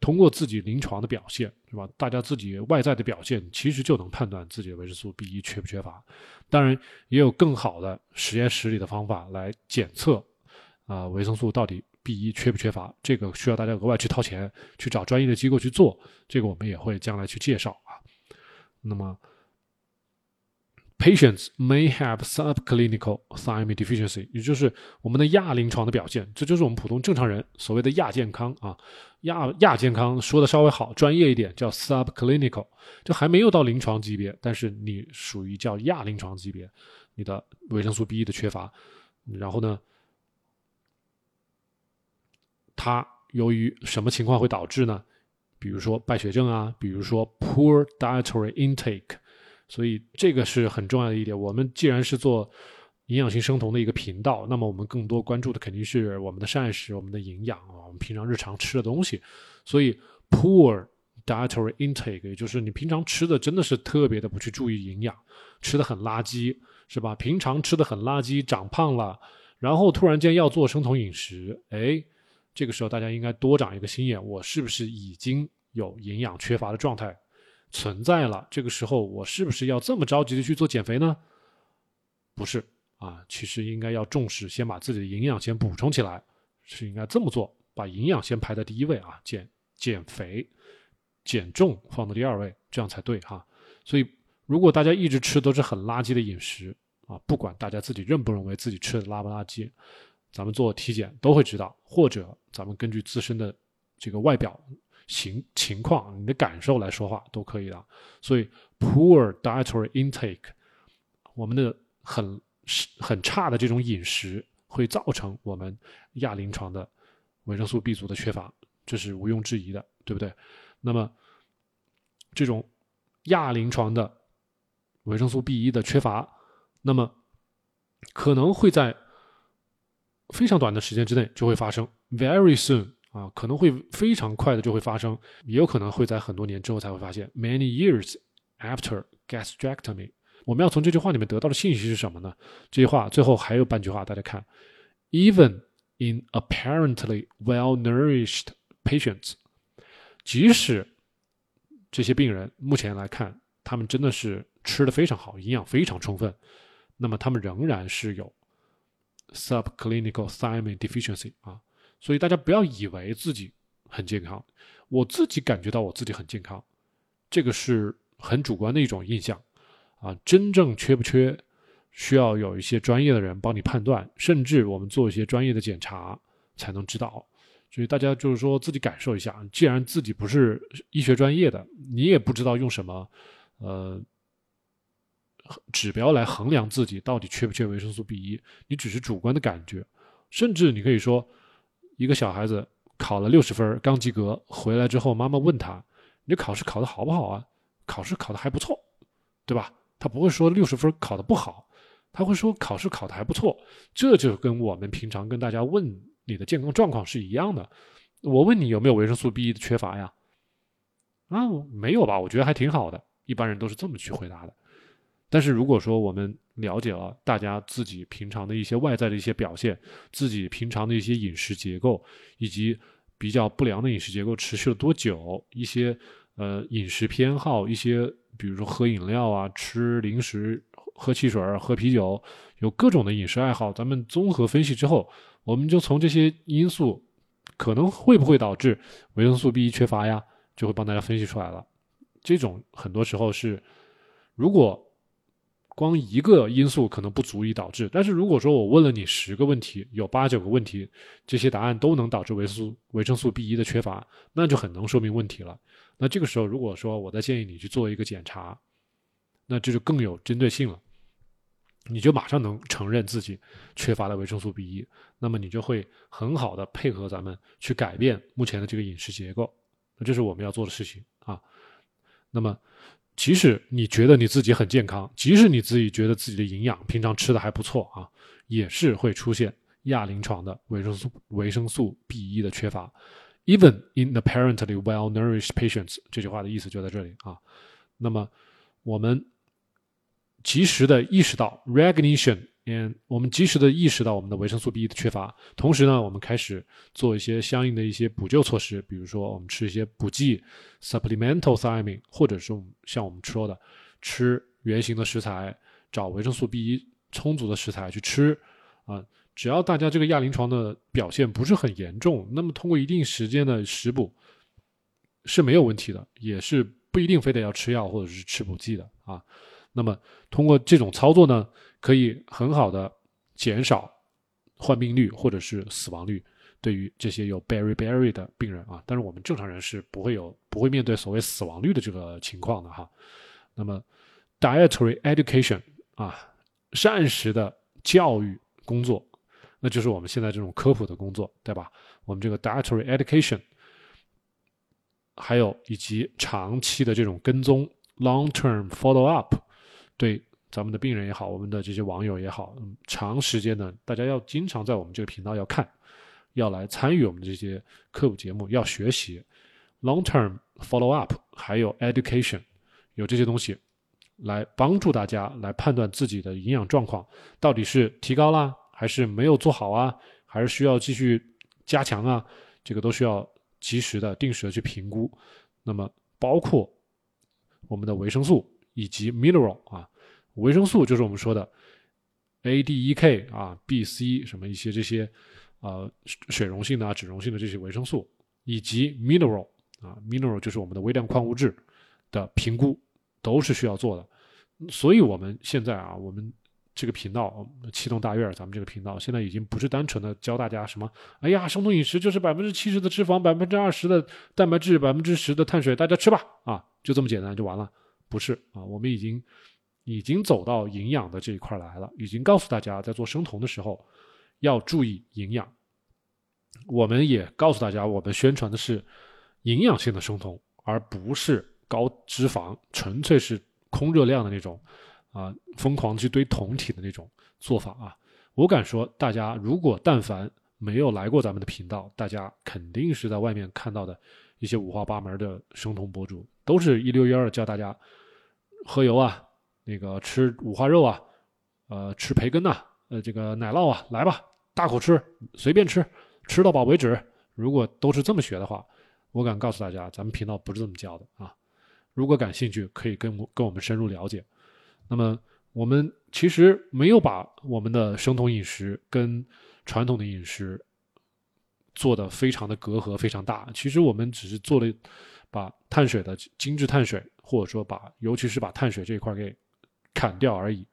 通过自己临床的表现，是吧？大家自己外在的表现，其实就能判断自己的维生素 B 一缺不缺乏。当然，也有更好的实验室里的方法来检测啊，维生素到底 B 一缺不缺乏。这个需要大家额外去掏钱去找专业的机构去做。这个我们也会将来去介绍啊。那么。Patients may have subclinical thiamine deficiency，也就是我们的亚临床的表现，这就是我们普通正常人所谓的亚健康啊。亚亚健康说的稍微好专业一点，叫 subclinical，就还没有到临床级别，但是你属于叫亚临床级别，你的维生素 B 一的缺乏。然后呢，它由于什么情况会导致呢？比如说败血症啊，比如说 poor dietary intake。所以这个是很重要的一点。我们既然是做营养性生酮的一个频道，那么我们更多关注的肯定是我们的膳食、我们的营养啊，我们平常日常吃的东西。所以 poor dietary intake，也就是你平常吃的真的是特别的不去注意营养，吃的很垃圾，是吧？平常吃的很垃圾，长胖了，然后突然间要做生酮饮食，哎，这个时候大家应该多长一个心眼，我是不是已经有营养缺乏的状态？存在了，这个时候我是不是要这么着急的去做减肥呢？不是啊，其实应该要重视，先把自己的营养先补充起来，是应该这么做，把营养先排在第一位啊，减减肥、减重放到第二位，这样才对哈。所以，如果大家一直吃都是很垃圾的饮食啊，不管大家自己认不认为自己吃的垃不垃圾，咱们做体检都会知道，或者咱们根据自身的这个外表。情情况，你的感受来说话都可以的。所以，poor dietary intake，我们的很很差的这种饮食，会造成我们亚临床的维生素 B 族的缺乏，这是毋庸置疑的，对不对？那么，这种亚临床的维生素 B 一的缺乏，那么可能会在非常短的时间之内就会发生，very soon 啊，可能会非常快的就会发生，也有可能会在很多年之后才会发现，many years after gastrectomy。我们要从这句话里面得到的信息是什么呢？这句话最后还有半句话，大家看，even in apparently well-nourished patients，即使这些病人目前来看，他们真的是吃的非常好，营养非常充分，那么他们仍然是有 subclinical thiamine deficiency 啊，所以大家不要以为自己很健康，我自己感觉到我自己很健康，这个是很主观的一种印象啊，真正缺不缺，需要有一些专业的人帮你判断，甚至我们做一些专业的检查才能知道。所以大家就是说自己感受一下，既然自己不是医学专业的，你也不知道用什么呃指标来衡量自己到底缺不缺维生素 B 一，你只是主观的感觉，甚至你可以说，一个小孩子考了六十分刚及格回来之后，妈妈问他，你考试考的好不好啊？考试考的还不错，对吧？他不会说六十分考的不好，他会说考试考的还不错，这就跟我们平常跟大家问。你的健康状况是一样的。我问你有没有维生素 B 一的缺乏呀？啊，没有吧？我觉得还挺好的。一般人都是这么去回答的。但是如果说我们了解了大家自己平常的一些外在的一些表现，自己平常的一些饮食结构，以及比较不良的饮食结构持续了多久，一些呃饮食偏好，一些比如说喝饮料啊、吃零食、喝汽水、喝啤酒，有各种的饮食爱好，咱们综合分析之后。我们就从这些因素可能会不会导致维生素 B 一缺乏呀，就会帮大家分析出来了。这种很多时候是，如果光一个因素可能不足以导致，但是如果说我问了你十个问题，有八九个问题，这些答案都能导致维生素维生素 B 一的缺乏，那就很能说明问题了。那这个时候，如果说我再建议你去做一个检查，那这就更有针对性了。你就马上能承认自己缺乏了维生素 B 一，那么你就会很好的配合咱们去改变目前的这个饮食结构，那这是我们要做的事情啊。那么，即使你觉得你自己很健康，即使你自己觉得自己的营养平常吃的还不错啊，也是会出现亚临床的维生素维生素 B 一的缺乏。Even in apparently well-nourished patients，这句话的意思就在这里啊。那么我们。及时的意识到 recognition 嗯我们及时的意识到我们的维生素 B 的缺乏，同时呢，我们开始做一些相应的一些补救措施，比如说我们吃一些补剂 supplemental thiamine，或者是像我们说的吃原形的食材，找维生素 B 充足的食材去吃啊。只要大家这个亚临床的表现不是很严重，那么通过一定时间的食补是没有问题的，也是不一定非得要吃药或者是吃补剂的啊。那么，通过这种操作呢，可以很好的减少患病率或者是死亡率。对于这些有 berry berry 的病人啊，但是我们正常人是不会有不会面对所谓死亡率的这个情况的哈。那么，dietary education 啊，膳食的教育工作，那就是我们现在这种科普的工作，对吧？我们这个 dietary education，还有以及长期的这种跟踪 long-term follow-up。对咱们的病人也好，我们的这些网友也好，嗯，长时间的，大家要经常在我们这个频道要看，要来参与我们这些科普节目，要学习 long term follow up，还有 education，有这些东西来帮助大家来判断自己的营养状况到底是提高了，还是没有做好啊，还是需要继续加强啊，这个都需要及时的、定时的去评估。那么包括我们的维生素。以及 mineral 啊，维生素就是我们说的 A、D、E、K 啊，B、C 什么一些这些啊水溶性的、啊脂溶性的这些维生素，以及 mineral 啊，mineral 就是我们的微量矿物质的评估都是需要做的。所以我们现在啊，我们这个频道启动大院，咱们这个频道现在已经不是单纯的教大家什么，哎呀，生酮饮食就是百分之七十的脂肪，百分之二十的蛋白质，百分之十的碳水，大家吃吧啊，就这么简单就完了。不是啊，我们已经已经走到营养的这一块来了，已经告诉大家在做生酮的时候要注意营养。我们也告诉大家，我们宣传的是营养性的生酮，而不是高脂肪、纯粹是空热量的那种啊，疯狂去堆酮体的那种做法啊。我敢说，大家如果但凡没有来过咱们的频道，大家肯定是在外面看到的一些五花八门的生酮博主，都是一溜烟的教大家喝油啊，那个吃五花肉啊，呃，吃培根呐，呃，这个奶酪啊，来吧，大口吃，随便吃，吃到饱为止。如果都是这么学的话，我敢告诉大家，咱们频道不是这么教的啊。如果感兴趣，可以跟我跟我们深入了解。那么，我们其实没有把我们的生酮饮食跟传统的饮食做的非常的隔阂非常大。其实我们只是做了把碳水的精致碳水，或者说把尤其是把碳水这一块给砍掉而已。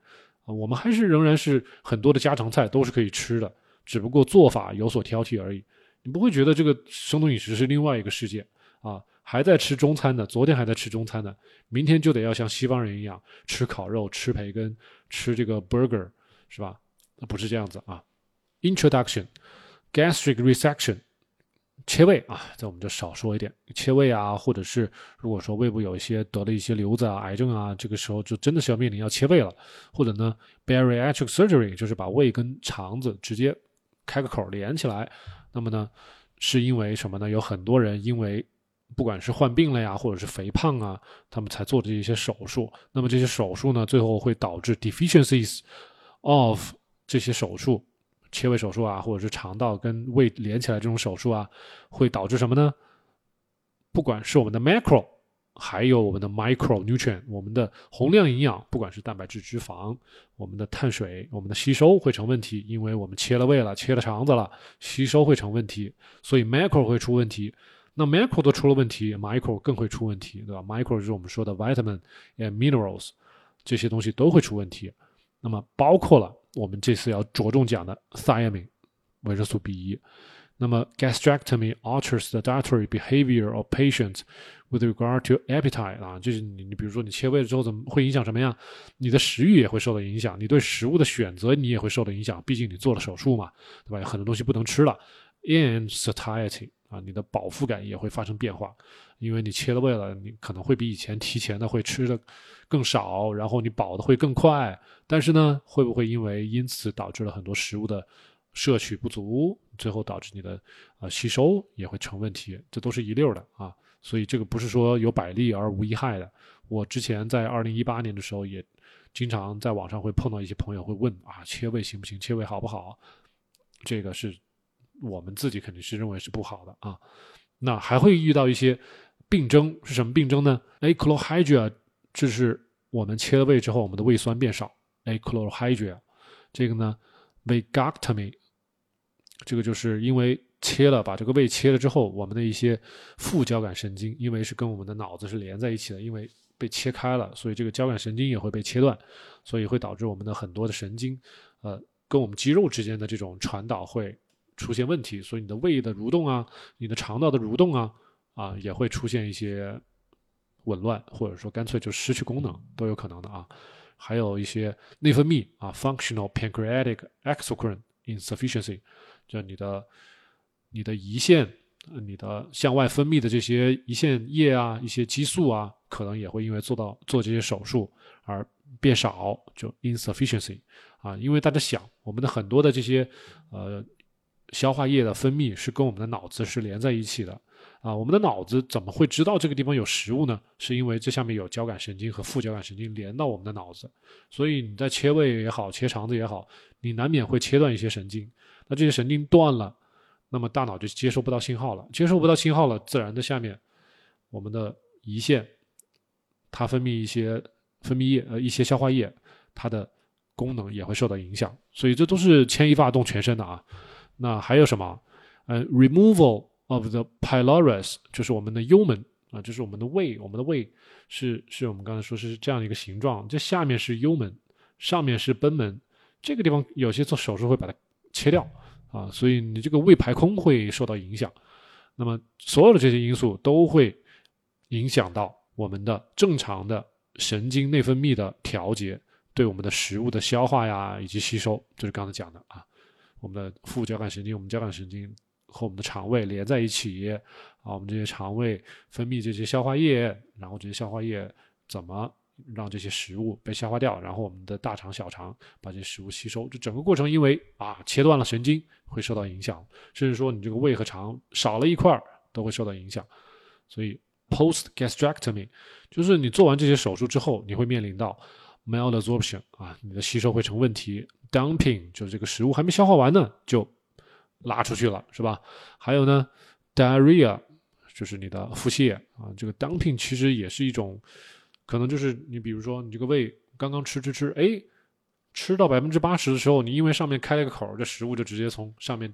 啊，我们还是仍然是很多的家常菜都是可以吃的，只不过做法有所挑剔而已。你不会觉得这个生酮饮食是另外一个世界啊？还在吃中餐的，昨天还在吃中餐的，明天就得要像西方人一样吃烤肉、吃培根、吃这个 burger，是吧？不是这样子啊。Introduction: Gastric resection，切胃啊，这我们就少说一点，切胃啊，或者是如果说胃部有一些得了一些瘤子啊、癌症啊，这个时候就真的是要面临要切胃了。或者呢，bariatric surgery，就是把胃跟肠子直接开个口连起来。那么呢，是因为什么呢？有很多人因为不管是患病了呀，或者是肥胖啊，他们才做的一些手术。那么这些手术呢，最后会导致 deficiencies of 这些手术，切胃手术啊，或者是肠道跟胃连起来这种手术啊，会导致什么呢？不管是我们的 macro。还有我们的 micronutrient，我们的宏量营养，不管是蛋白质、脂肪，我们的碳水，我们的吸收会成问题，因为我们切了胃了，切了肠子了，吸收会成问题，所以 macro 会出问题。那 macro 都出了问题，micro 更会出问题，对吧？micro 就是我们说的 vitamin and minerals，这些东西都会出问题。那么包括了我们这次要着重讲的 thiamine，维生素 B 一。那么 gastrectomy alters the dietary behavior of patients with regard to appetite 啊，就是你你比如说你切胃了之后，怎么会影响什么呀？你的食欲也会受到影响，你对食物的选择你也会受到影响，毕竟你做了手术嘛，对吧？有很多东西不能吃了。And satiety 啊，你的饱腹感也会发生变化，因为你切了胃了，你可能会比以前提前的会吃的更少，然后你饱的会更快。但是呢，会不会因为因此导致了很多食物的摄取不足？最后导致你的啊吸收也会成问题，这都是一溜的啊，所以这个不是说有百利而无一害的。我之前在二零一八年的时候，也经常在网上会碰到一些朋友会问啊，切胃行不行？切胃好不好？这个是我们自己肯定是认为是不好的啊。那还会遇到一些病症，是什么病症呢？Achlorhydria，这是我们切了胃之后，我们的胃酸变少。Achlorhydria，这个呢，Vagotomy。这个就是因为切了，把这个胃切了之后，我们的一些副交感神经，因为是跟我们的脑子是连在一起的，因为被切开了，所以这个交感神经也会被切断，所以会导致我们的很多的神经，呃，跟我们肌肉之间的这种传导会出现问题，所以你的胃的蠕动啊，你的肠道的蠕动啊，啊，也会出现一些紊乱，或者说干脆就失去功能都有可能的啊。还有一些内分泌啊，functional pancreatic exocrine insufficiency。就你的、你的胰腺、你的向外分泌的这些胰腺液啊、一些激素啊，可能也会因为做到做这些手术而变少，就 insufficiency 啊。因为大家想，我们的很多的这些呃消化液的分泌是跟我们的脑子是连在一起的啊。我们的脑子怎么会知道这个地方有食物呢？是因为这下面有交感神经和副交感神经连到我们的脑子，所以你在切胃也好、切肠子也好，你难免会切断一些神经。那这些神经断了，那么大脑就接收不到信号了，接收不到信号了，自然的下面，我们的胰腺，它分泌一些分泌液，呃，一些消化液，它的功能也会受到影响，所以这都是牵一发动全身的啊。那还有什么？呃，removal of the pylorus，就是我们的幽门啊，就是我们的胃，我们的胃是是我们刚才说是这样的一个形状，这下面是幽门，上面是贲门，这个地方有些做手术会把它。切掉啊，所以你这个胃排空会受到影响。那么所有的这些因素都会影响到我们的正常的神经内分泌的调节，对我们的食物的消化呀以及吸收，就是刚才讲的啊，我们的副交感神经、我们交感神经和我们的肠胃连在一起啊，我们这些肠胃分泌这些消化液，然后这些消化液怎么让这些食物被消化掉，然后我们的大肠、小肠把这些食物吸收，这整个过程因为啊切断了神经会受到影响，甚至说你这个胃和肠少了一块都会受到影响，所以 post gastrectomy 就是你做完这些手术之后，你会面临到 malabsorption 啊，你的吸收会成问题，dumping 就是这个食物还没消化完呢就。拉出去了是吧？还有呢，diarrhea 就是你的腹泻啊。这个 dumping 其实也是一种，可能就是你比如说你这个胃刚刚吃吃吃，哎，吃到百分之八十的时候，你因为上面开了个口，这食物就直接从上面。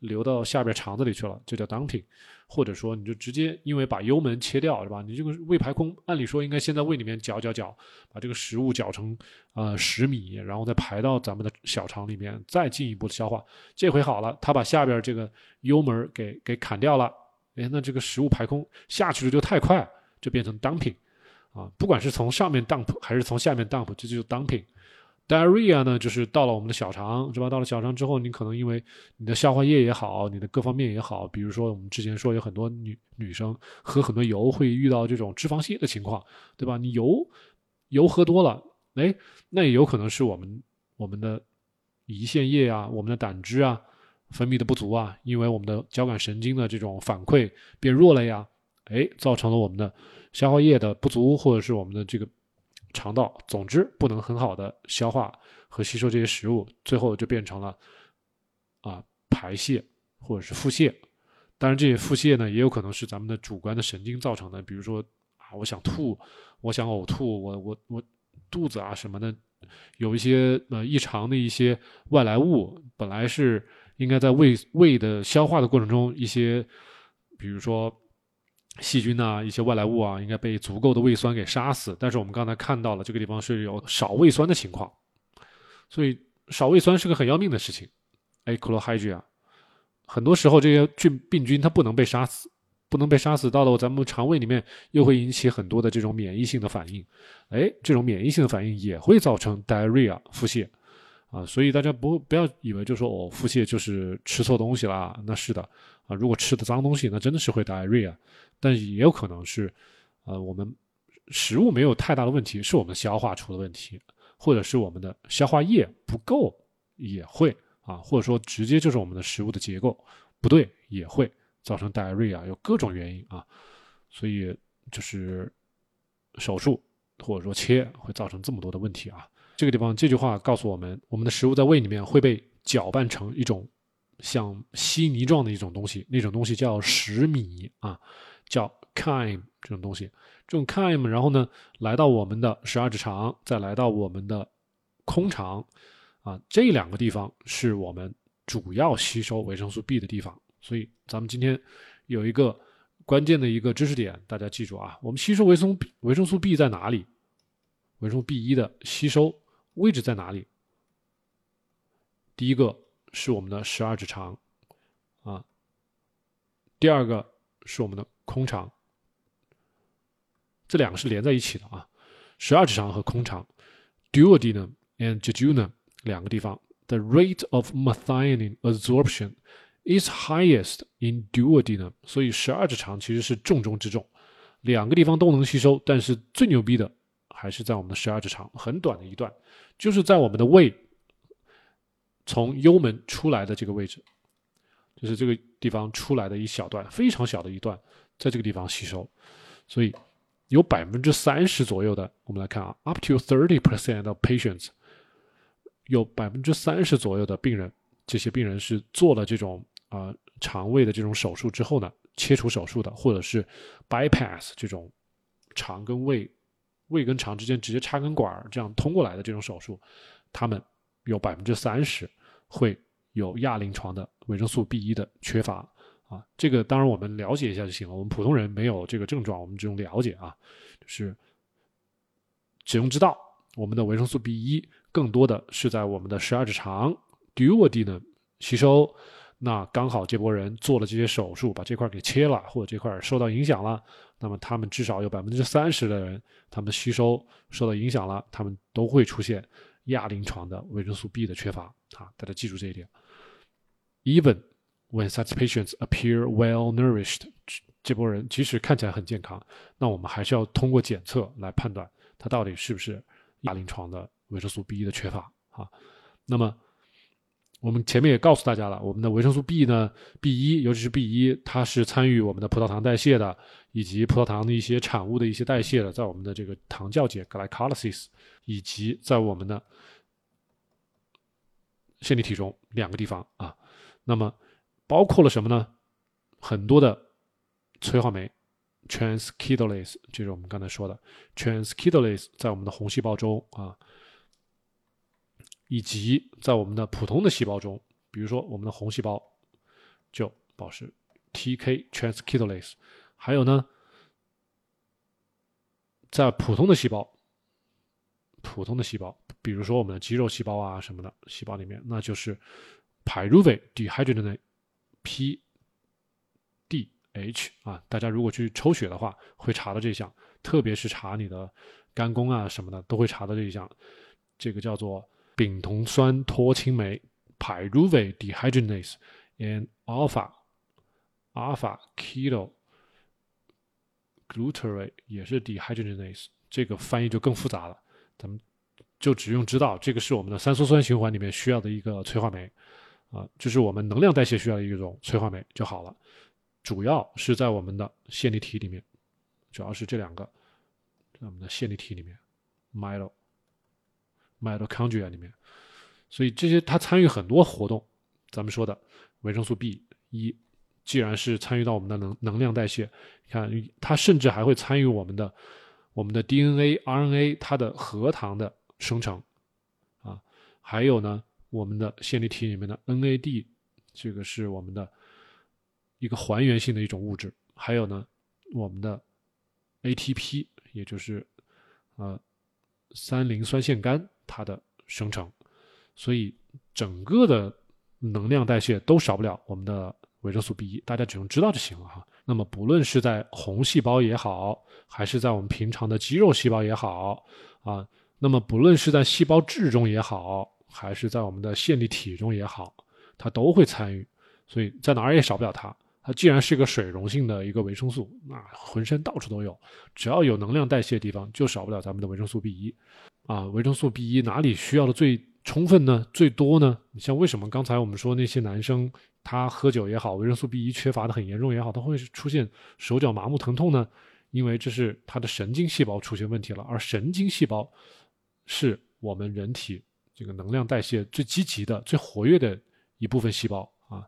流到下边肠子里去了，就叫 dumping，或者说你就直接因为把幽门切掉，是吧？你这个胃排空，按理说应该先在胃里面搅搅搅，把这个食物搅成呃食米，然后再排到咱们的小肠里面，再进一步的消化。这回好了，他把下边这个幽门给给砍掉了，哎，那这个食物排空下去的就太快，就变成 dumping，啊，不管是从上面 dump 还是从下面 dump，这就是 dumping。Diarrhea 呢，就是到了我们的小肠，是吧？到了小肠之后，你可能因为你的消化液也好，你的各方面也好，比如说我们之前说有很多女女生喝很多油会遇到这种脂肪泻的情况，对吧？你油油喝多了，哎，那也有可能是我们我们的胰腺液啊，我们的胆汁啊分泌的不足啊，因为我们的交感神经的这种反馈变弱了呀，哎，造成了我们的消化液的不足，或者是我们的这个。肠道，总之不能很好的消化和吸收这些食物，最后就变成了啊排泄或者是腹泻。当然，这些腹泻呢，也有可能是咱们的主观的神经造成的，比如说啊，我想吐，我想呕吐，我我我肚子啊什么的，有一些呃异常的一些外来物，本来是应该在胃胃的消化的过程中，一些比如说。细菌啊，一些外来物啊，应该被足够的胃酸给杀死。但是我们刚才看到了，这个地方是有少胃酸的情况，所以少胃酸是个很要命的事情。哎 c h l o h y d r a 很多时候这些菌病菌它不能被杀死，不能被杀死，到了咱们肠胃里面又会引起很多的这种免疫性的反应。哎，这种免疫性的反应也会造成 diarrhea 腹泻啊。所以大家不不要以为就说哦腹泻就是吃错东西啦，那是的啊。如果吃的脏东西，那真的是会 diarrhea。但也有可能是，呃，我们食物没有太大的问题，是我们消化出了问题，或者是我们的消化液不够，也会啊，或者说直接就是我们的食物的结构不对，也会造成 diarrhea，有各种原因啊，所以就是手术或者说切会造成这么多的问题啊。这个地方这句话告诉我们，我们的食物在胃里面会被搅拌成一种像稀泥状的一种东西，那种东西叫食米啊。叫 chyme 这种东西，这种 chyme，然后呢，来到我们的十二指肠，再来到我们的空肠，啊，这两个地方是我们主要吸收维生素 B 的地方。所以咱们今天有一个关键的一个知识点，大家记住啊，我们吸收维生素维生素 B 在哪里？维生素 B 一的吸收位置在哪里？第一个是我们的十二指肠，啊，第二个是我们的。空肠，这两个是连在一起的啊。十二指肠和空肠，duodenum and jejunum 两个地方，the rate of methionine absorption is highest in duodenum。所以十二指肠其实是重中之重，两个地方都能吸收，但是最牛逼的还是在我们的十二指肠，很短的一段，就是在我们的胃从幽门出来的这个位置，就是这个地方出来的一小段，非常小的一段。在这个地方吸收，所以有百分之三十左右的，我们来看啊，up to thirty percent of patients，有百分之三十左右的病人，这些病人是做了这种啊肠胃的这种手术之后呢，切除手术的，或者是 bypass 这种肠跟胃、胃跟肠之间直接插根管儿这样通过来的这种手术，他们有百分之三十会有亚临床的维生素 B 一的缺乏。啊，这个当然我们了解一下就行了。我们普通人没有这个症状，我们只用了解啊，就是只用知道，我们的维生素 B 一更多的是在我们的十二指肠 duodenum 吸收。那刚好这波人做了这些手术，把这块给切了，或者这块受到影响了，那么他们至少有百分之三十的人，他们吸收受到影响了，他们都会出现亚临床的维生素 B 的缺乏。啊，大家记住这一点。Even When such patients appear well nourished，这波人即使看起来很健康，那我们还是要通过检测来判断他到底是不是亚临床的维生素 B 的缺乏啊。那么我们前面也告诉大家了，我们的维生素 B 呢，B 一，尤其是 B 一，它是参与我们的葡萄糖代谢的，以及葡萄糖的一些产物的一些代谢的，在我们的这个糖酵解 （glycolysis） 以及在我们的线粒体中两个地方啊。那么包括了什么呢？很多的催化酶 （transkidolase），就是我们刚才说的 transkidolase，在我们的红细胞中啊。以及在我们的普通的细胞中，比如说我们的红细胞就保持 TK transkidolase，还有呢，在普通的细胞，普通的细胞，比如说我们的肌肉细胞啊什么的细胞里面，那就是 pyruvate dehydrogenase PDH 啊，大家如果去抽血的话，会查到这项，特别是查你的肝功啊什么的，都会查到这一项，这个叫做。丙酮酸脱氢酶 （pyruvate dehydrogenase） and alpha alpha keto glutarate 也是 dehydrogenase，这个翻译就更复杂了。咱们就只用知道这个是我们的三羧酸循环里面需要的一个催化酶啊，就是我们能量代谢需要的一种催化酶就好了。主要是在我们的线粒体里面，主要是这两个，在我们的线粒体里面，myo。mitochondria 里面，所以这些它参与很多活动。咱们说的维生素 B 一，既然是参与到我们的能能量代谢，看它甚至还会参与我们的我们的 DNA、RNA 它的核糖的生成啊，还有呢我们的线粒体里面的 NAD，这个是我们的一个还原性的一种物质，还有呢我们的 ATP，也就是呃三磷酸腺苷。它的生成，所以整个的能量代谢都少不了我们的维生素 B 一，大家只用知道就行了哈。那么不论是在红细胞也好，还是在我们平常的肌肉细胞也好啊，那么不论是在细胞质中也好，还是在我们的线粒体中也好，它都会参与。所以在哪儿也少不了它。它既然是一个水溶性的一个维生素，那浑身到处都有，只要有能量代谢的地方，就少不了咱们的维生素 B 一。啊，维生素 B 一哪里需要的最充分呢？最多呢？你像为什么刚才我们说那些男生他喝酒也好，维生素 B 一缺乏的很严重也好，他会出现手脚麻木疼痛呢？因为这是他的神经细胞出现问题了，而神经细胞是我们人体这个能量代谢最积极的、最活跃的一部分细胞啊！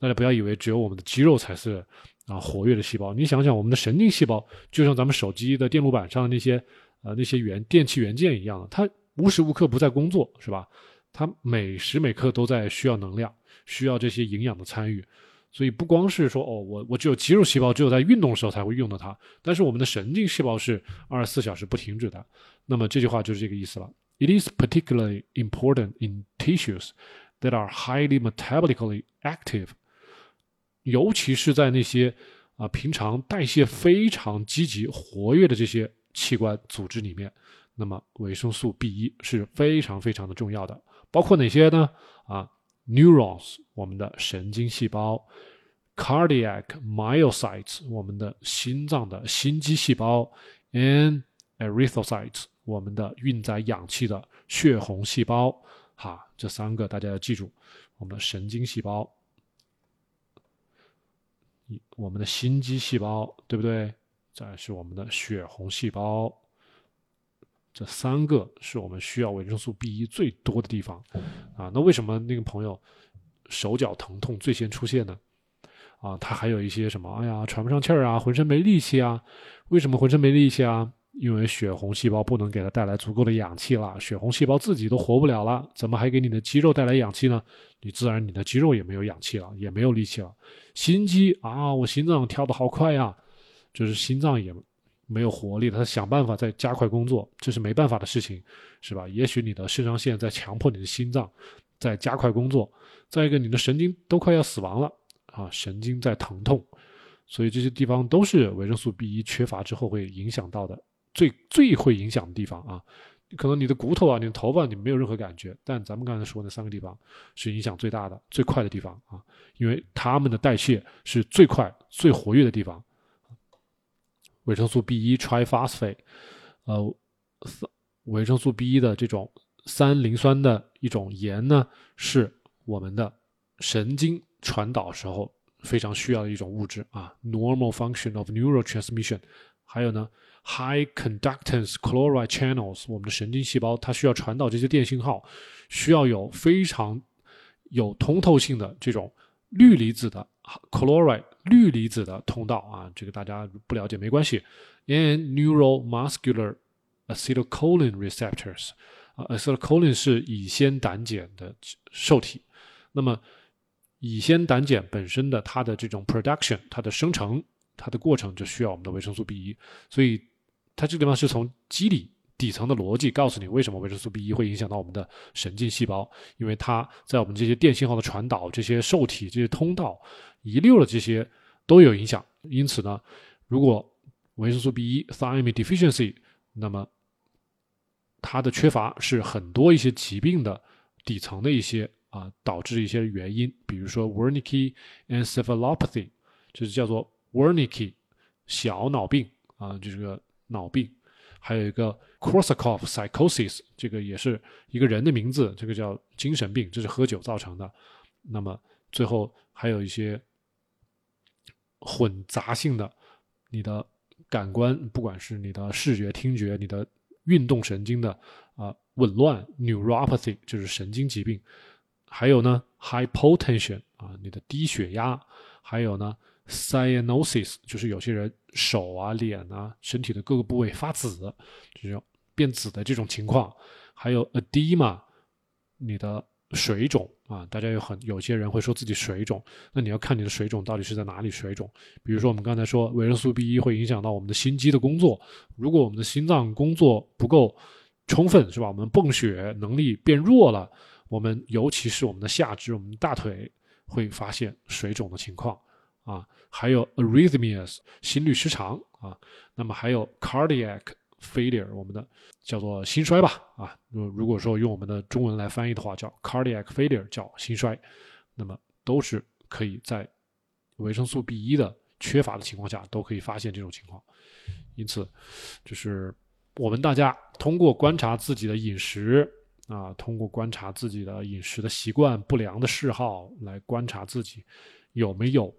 大家不要以为只有我们的肌肉才是啊活跃的细胞，你想想我们的神经细胞，就像咱们手机的电路板上的那些。呃，那些元电器元件一样，它无时无刻不在工作，是吧？它每时每刻都在需要能量，需要这些营养的参与。所以不光是说哦，我我只有肌肉细胞，只有在运动的时候才会用到它。但是我们的神经细胞是二十四小时不停止的。那么这句话就是这个意思了。It is particularly important in tissues that are highly metabolically active，尤其是在那些啊平常代谢非常积极活跃的这些。器官组织里面，那么维生素 B 一是非常非常的重要的，包括哪些呢？啊，neurons，我们的神经细胞；cardiac myocytes，我们的心脏的心肌细胞；and erythrocytes，我们的运载氧气的血红细胞。哈，这三个大家要记住：我们的神经细胞，我们的心肌细胞，对不对？再是我们的血红细胞，这三个是我们需要维生素 B 一最多的地方啊。那为什么那个朋友手脚疼痛最先出现呢？啊，他还有一些什么？哎呀，喘不上气儿啊，浑身没力气啊。为什么浑身没力气啊？因为血红细胞不能给它带来足够的氧气了，血红细胞自己都活不了了，怎么还给你的肌肉带来氧气呢？你自然你的肌肉也没有氧气了，也没有力气了。心肌啊，我心脏跳得好快呀。就是心脏也没有活力它，想办法在加快工作，这是没办法的事情，是吧？也许你的肾上腺在强迫你的心脏在加快工作，再一个你的神经都快要死亡了啊，神经在疼痛，所以这些地方都是维生素 B 一缺乏之后会影响到的最最会影响的地方啊。可能你的骨头啊，你的头发，你没有任何感觉。但咱们刚才说那三个地方是影响最大的、最快的地方啊，因为它们的代谢是最快、最活跃的地方。维生素 B 一 triphosphate，呃，维生素 B 一的这种三磷酸的一种盐呢，是我们的神经传导时候非常需要的一种物质啊，normal function of neural transmission。还有呢，high conductance chloride channels，我们的神经细胞它需要传导这些电信号，需要有非常有通透性的这种氯离子的 chloride 氯离子的通道啊，这个大家不了解没关系。And neuromuscular acetylcholine receptors，啊，acetylcholine 是乙酰胆碱的受体，那么乙酰胆碱本身的它的这种 production，它的生成。它的过程就需要我们的维生素 B 一，所以它这个地方是从机理底层的逻辑告诉你为什么维生素 B 一会影响到我们的神经细胞，因为它在我们这些电信号的传导、这些受体、这些通道遗留的这些都有影响。因此呢，如果维生素 B 一 thiamine deficiency，那么它的缺乏是很多一些疾病的底层的一些啊导致一些原因，比如说 Wernicke encephalopathy，就是叫做。Wernicke 小脑病啊，就这个脑病，还有一个 Korsakoff psychosis，这个也是一个人的名字，这个叫精神病，这是喝酒造成的。那么最后还有一些混杂性的，你的感官，不管是你的视觉、听觉，你的运动神经的啊紊乱 （neuropathy） 就是神经疾病。还有呢，hypotension 啊，你的低血压，还有呢。Cyanosis 就是有些人手啊、脸啊、身体的各个部位发紫，这种变紫的这种情况，还有 edema，你的水肿啊，大家有很有些人会说自己水肿，那你要看你的水肿到底是在哪里水肿。比如说我们刚才说维生素 B 一会影响到我们的心肌的工作，如果我们的心脏工作不够充分，是吧？我们泵血能力变弱了，我们尤其是我们的下肢、我们的大腿会发现水肿的情况。啊，还有 arrhythmias 心律失常啊，那么还有 cardiac failure 我们的叫做心衰吧啊，如如果说用我们的中文来翻译的话，叫 cardiac failure 叫心衰，那么都是可以在维生素 B 一的缺乏的情况下都可以发现这种情况，因此就是我们大家通过观察自己的饮食啊，通过观察自己的饮食的习惯、不良的嗜好来观察自己有没有。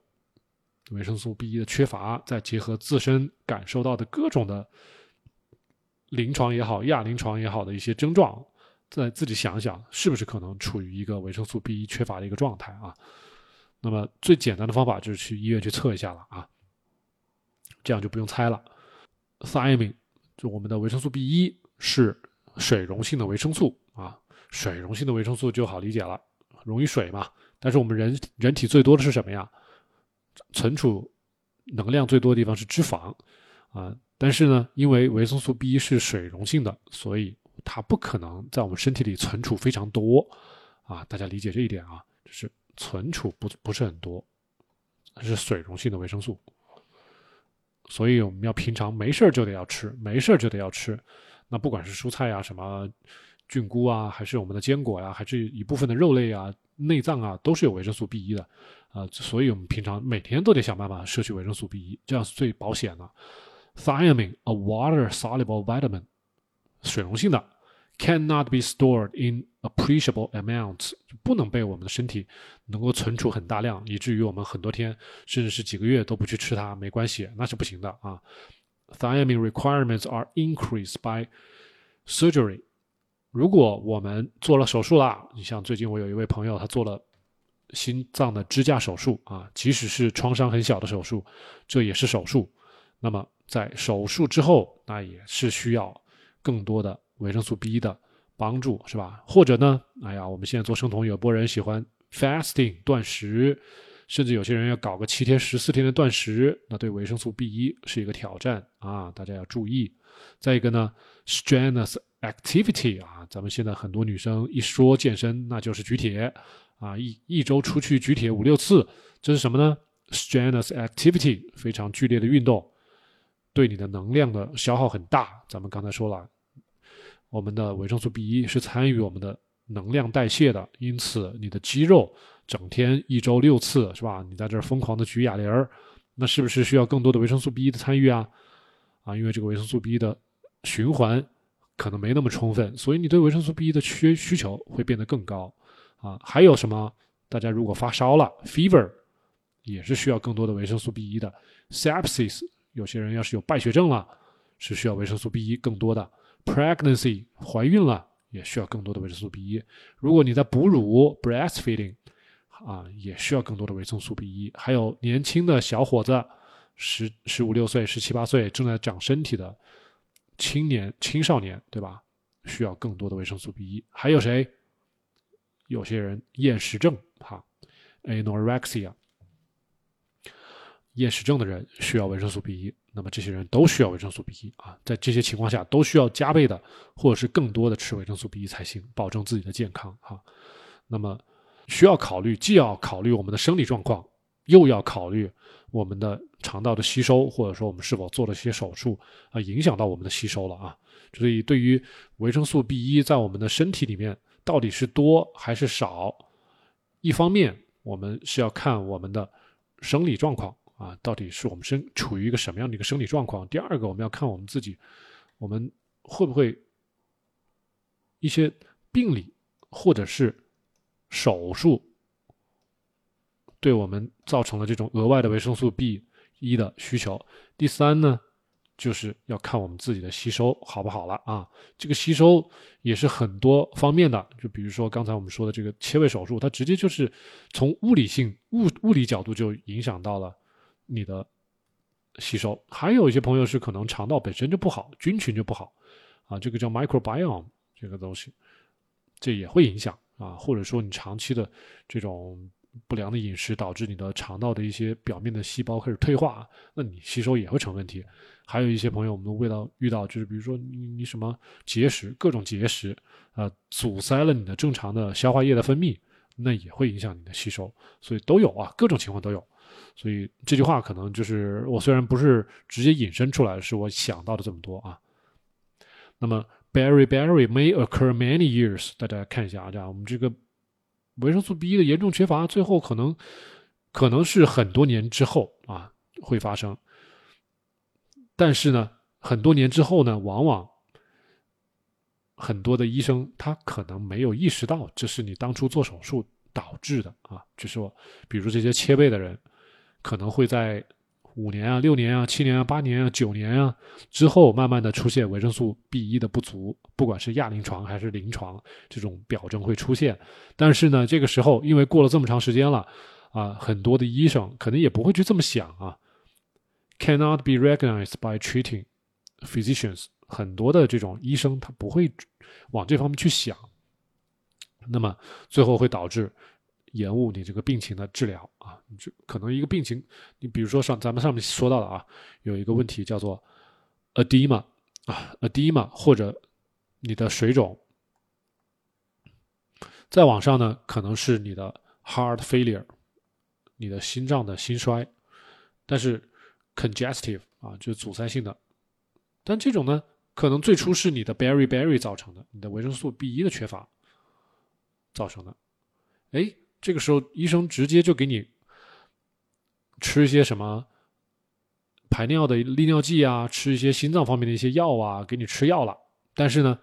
维生素 B 一的缺乏，再结合自身感受到的各种的临床也好、亚临床也好的一些症状，再自己想想，是不是可能处于一个维生素 B 一缺乏的一个状态啊？那么最简单的方法就是去医院去测一下了啊，这样就不用猜了。Thiamine 就我们的维生素 B 一是水溶性的维生素啊，水溶性的维生素就好理解了，溶于水嘛。但是我们人人体最多的是什么呀？存储能量最多的地方是脂肪，啊，但是呢，因为维生素 B 是水溶性的，所以它不可能在我们身体里存储非常多，啊，大家理解这一点啊，就是存储不不是很多，是水溶性的维生素，所以我们要平常没事就得要吃，没事就得要吃，那不管是蔬菜啊，什么菌菇啊，还是我们的坚果呀，还是一部分的肉类啊。内脏啊，都是有维生素 B 一的，啊，所以我们平常每天都得想办法摄取维生素 B 一，这样是最保险的。Thiamine，a water-soluble vitamin，水溶性的，cannot be stored in appreciable amounts，不能被我们的身体能够存储很大量，以至于我们很多天甚至是几个月都不去吃它，没关系，那是不行的啊。Thiamine requirements are increased by surgery。如果我们做了手术了，你像最近我有一位朋友，他做了心脏的支架手术啊，即使是创伤很小的手术，这也是手术。那么在手术之后，那也是需要更多的维生素 B 的帮助，是吧？或者呢，哎呀，我们现在做生酮，有波人喜欢 fasting 断食，甚至有些人要搞个七天、十四天的断食，那对维生素 B 一是一个挑战啊，大家要注意。再一个呢，strenuous activity 啊，咱们现在很多女生一说健身，那就是举铁啊，一一周出去举铁五六次，这是什么呢？strenuous activity 非常剧烈的运动，对你的能量的消耗很大。咱们刚才说了，我们的维生素 B 一是参与我们的能量代谢的，因此你的肌肉整天一周六次是吧？你在这儿疯狂的举哑铃儿，那是不是需要更多的维生素 B 一的参与啊？啊，因为这个维生素 B 一的循环可能没那么充分，所以你对维生素 B 一的需需求会变得更高啊。还有什么？大家如果发烧了，fever 也是需要更多的维生素 B 一的。sepsis 有些人要是有败血症了，是需要维生素 B 一更多的。pregnancy 怀孕了也需要更多的维生素 B 一。如果你在哺乳 breastfeeding 啊，也需要更多的维生素 B 一。还有年轻的小伙子，十十五六岁、十七八岁正在长身体的青年、青少年，对吧？需要更多的维生素 B 一。还有谁？有些人厌食症，哈，anorexia，厌食症的人需要维生素 B 一。那么这些人都需要维生素 B 一啊，在这些情况下都需要加倍的或者是更多的吃维生素 B 一才行，保证自己的健康哈。那么需要考虑，既要考虑我们的生理状况，又要考虑我们的肠道的吸收，或者说我们是否做了些手术啊，影响到我们的吸收了啊。所以对于维生素 B 一在我们的身体里面到底是多还是少，一方面我们是要看我们的生理状况。啊，到底是我们身处于一个什么样的一个生理状况？第二个，我们要看我们自己，我们会不会一些病理或者是手术对我们造成了这种额外的维生素 B 一的需求？第三呢，就是要看我们自己的吸收好不好了啊。这个吸收也是很多方面的，就比如说刚才我们说的这个切胃手术，它直接就是从物理性物物理角度就影响到了。你的吸收，还有一些朋友是可能肠道本身就不好，菌群就不好，啊，这个叫 microbiome 这个东西，这也会影响啊，或者说你长期的这种不良的饮食导致你的肠道的一些表面的细胞开始退化，那你吸收也会成问题。还有一些朋友，我们的味道遇到就是比如说你你什么结石，各种结石啊，阻塞了你的正常的消化液的分泌，那也会影响你的吸收，所以都有啊，各种情况都有。所以这句话可能就是我虽然不是直接引申出来，是我想到的这么多啊。那么 berry berry may occur many years，大家看一下啊，这样我们这个维生素 B 的严重缺乏，最后可能可能是很多年之后啊会发生。但是呢，很多年之后呢，往往很多的医生他可能没有意识到这是你当初做手术导致的啊，就是说，比如这些切背的人。可能会在五年啊、六年啊、七年啊、八年啊、九年啊之后，慢慢的出现维生素 B 一的不足，不管是亚临床还是临床，这种表征会出现。但是呢，这个时候因为过了这么长时间了，啊，很多的医生可能也不会去这么想啊，cannot be recognized by treating physicians，很多的这种医生他不会往这方面去想，那么最后会导致。延误你这个病情的治疗啊，你就可能一个病情，你比如说上咱们上面说到的啊，有一个问题叫做 edema 啊，edema 或者你的水肿，再往上呢可能是你的 heart failure，你的心脏的心衰，但是 congestive 啊就是阻塞性的，但这种呢可能最初是你的 berry berry 造成的，你的维生素 B 一的缺乏造成的，哎。这个时候，医生直接就给你吃一些什么排尿的利尿剂啊，吃一些心脏方面的一些药啊，给你吃药了。但是呢，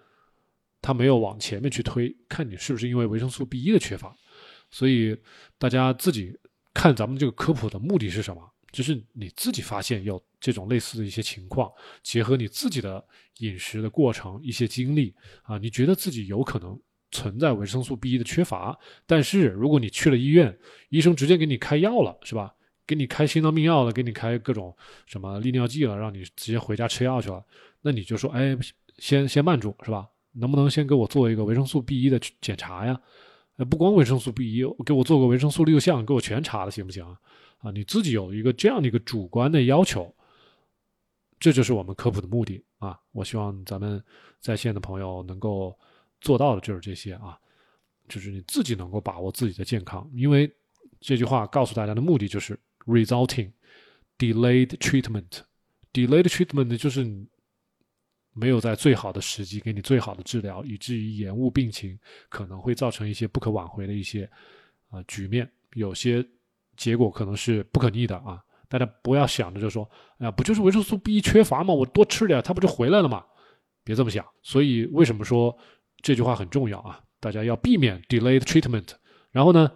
他没有往前面去推，看你是不是因为维生素 B 一的缺乏。所以大家自己看咱们这个科普的目的是什么？就是你自己发现有这种类似的一些情况，结合你自己的饮食的过程、一些经历啊，你觉得自己有可能。存在维生素 B 一的缺乏，但是如果你去了医院，医生直接给你开药了，是吧？给你开心脏病药了，给你开各种什么利尿剂了，让你直接回家吃药去了，那你就说，哎，先先慢住，是吧？能不能先给我做一个维生素 B 一的检查呀？不光维生素 B 一，给我做个维生素六项，给我全查了，行不行啊？啊，你自己有一个这样的一个主观的要求，这就是我们科普的目的啊！我希望咱们在线的朋友能够。做到的就是这些啊，就是你自己能够把握自己的健康，因为这句话告诉大家的目的就是 resulting delayed treatment，delayed treatment 就是没有在最好的时机给你最好的治疗，以至于延误病情，可能会造成一些不可挽回的一些啊局面，有些结果可能是不可逆的啊。大家不要想着就说，哎呀，不就是维生素 B 缺乏吗？我多吃点，它不就回来了吗？别这么想。所以为什么说这句话很重要啊？大家要避免 delayed treatment，然后呢，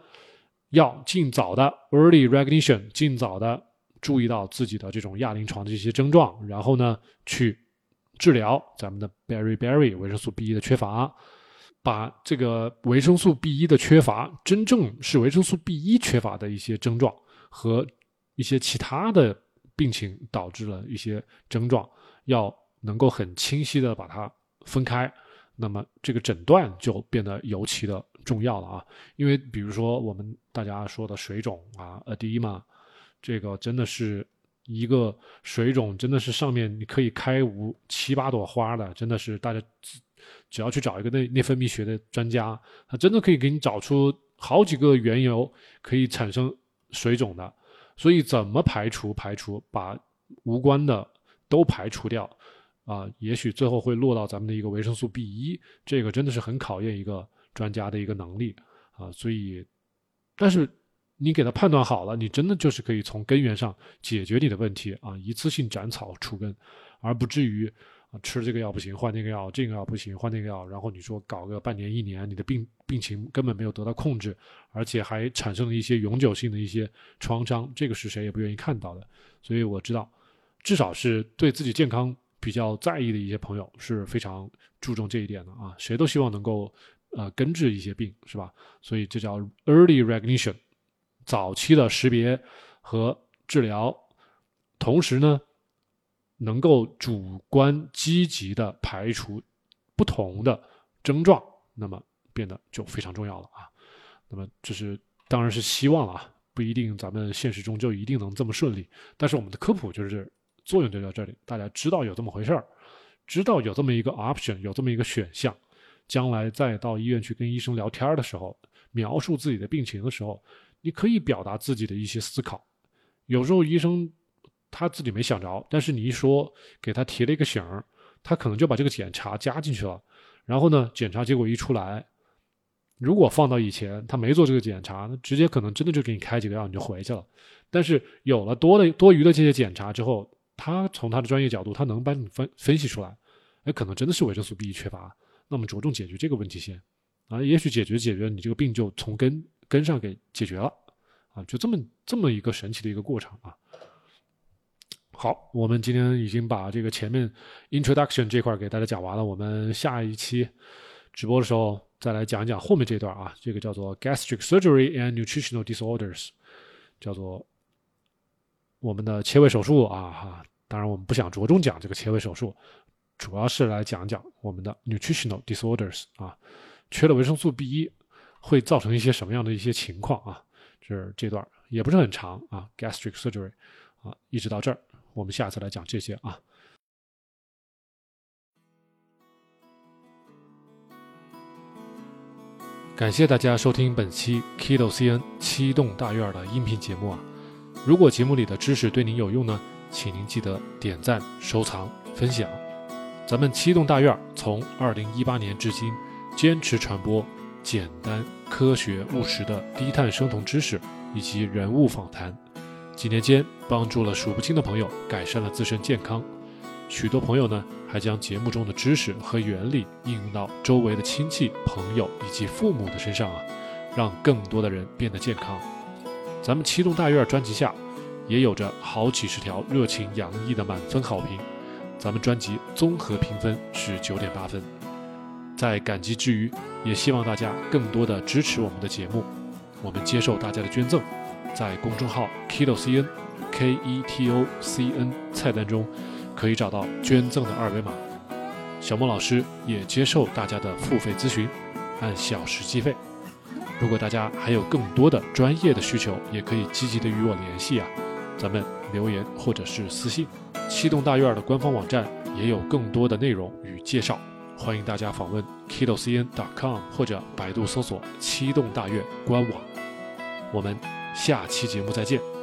要尽早的 early recognition，尽早的注意到自己的这种亚临床的这些症状，然后呢去治疗咱们的 beriberi 维生素 B 一的缺乏，把这个维生素 B 一的缺乏，真正是维生素 B 一缺乏的一些症状和。一些其他的病情导致了一些症状，要能够很清晰的把它分开，那么这个诊断就变得尤其的重要了啊！因为比如说我们大家说的水肿啊，edema，这个真的是一个水肿，真的是上面你可以开五七八朵花的，真的是大家只要去找一个内内分泌学的专家，他真的可以给你找出好几个缘由可以产生水肿的。所以怎么排除？排除把无关的都排除掉，啊，也许最后会落到咱们的一个维生素 B 一，这个真的是很考验一个专家的一个能力啊。所以，但是你给他判断好了，你真的就是可以从根源上解决你的问题啊，一次性斩草除根，而不至于。啊，吃这个药不行，换那个药；这个药不行，换那个药。然后你说搞个半年、一年，你的病病情根本没有得到控制，而且还产生了一些永久性的一些创伤，这个是谁也不愿意看到的。所以我知道，至少是对自己健康比较在意的一些朋友是非常注重这一点的啊。谁都希望能够呃根治一些病，是吧？所以这叫 early recognition，早期的识别和治疗，同时呢。能够主观积极的排除不同的症状，那么变得就非常重要了啊。那么这是当然是希望了啊，不一定咱们现实中就一定能这么顺利。但是我们的科普就是作用就在这里，大家知道有这么回事儿，知道有这么一个 option，有这么一个选项，将来再到医院去跟医生聊天的时候，描述自己的病情的时候，你可以表达自己的一些思考。有时候医生。他自己没想着，但是你一说，给他提了一个醒儿，他可能就把这个检查加进去了。然后呢，检查结果一出来，如果放到以前，他没做这个检查，那直接可能真的就给你开几个药，你就回去了。但是有了多的多余的这些检查之后，他从他的专业角度，他能帮你分分析出来，哎，可能真的是维生素 B 缺乏，那么着重解决这个问题先啊，也许解决解决你这个病就从根根上给解决了啊，就这么这么一个神奇的一个过程啊。好，我们今天已经把这个前面 introduction 这块给大家讲完了。我们下一期直播的时候再来讲一讲后面这段啊，这个叫做 gastric surgery and nutritional disorders，叫做我们的切胃手术啊哈。当然，我们不想着重讲这个切胃手术，主要是来讲讲我们的 nutritional disorders 啊，缺了维生素 B 一会造成一些什么样的一些情况啊？这这段也不是很长啊，gastric surgery 啊，一直到这儿。我们下次来讲这些啊！感谢大家收听本期 Kido CN 七栋大院的音频节目啊！如果节目里的知识对您有用呢，请您记得点赞、收藏、分享。咱们七栋大院从二零一八年至今，坚持传播简单、科学、务实的低碳生酮知识以及人物访谈。几年间，帮助了数不清的朋友改善了自身健康，许多朋友呢还将节目中的知识和原理应用到周围的亲戚、朋友以及父母的身上啊，让更多的人变得健康。咱们七栋大院专辑下也有着好几十条热情洋溢的满分好评，咱们专辑综合评分是九点八分。在感激之余，也希望大家更多的支持我们的节目，我们接受大家的捐赠。在公众号 Keto CN K E T O C N 菜单中，可以找到捐赠的二维码。小莫老师也接受大家的付费咨询，按小时计费。如果大家还有更多的专业的需求，也可以积极的与我联系啊。咱们留言或者是私信。七栋大院的官方网站也有更多的内容与介绍，欢迎大家访问 KetoCN.com 或者百度搜索七栋大院官网。我们。下期节目再见。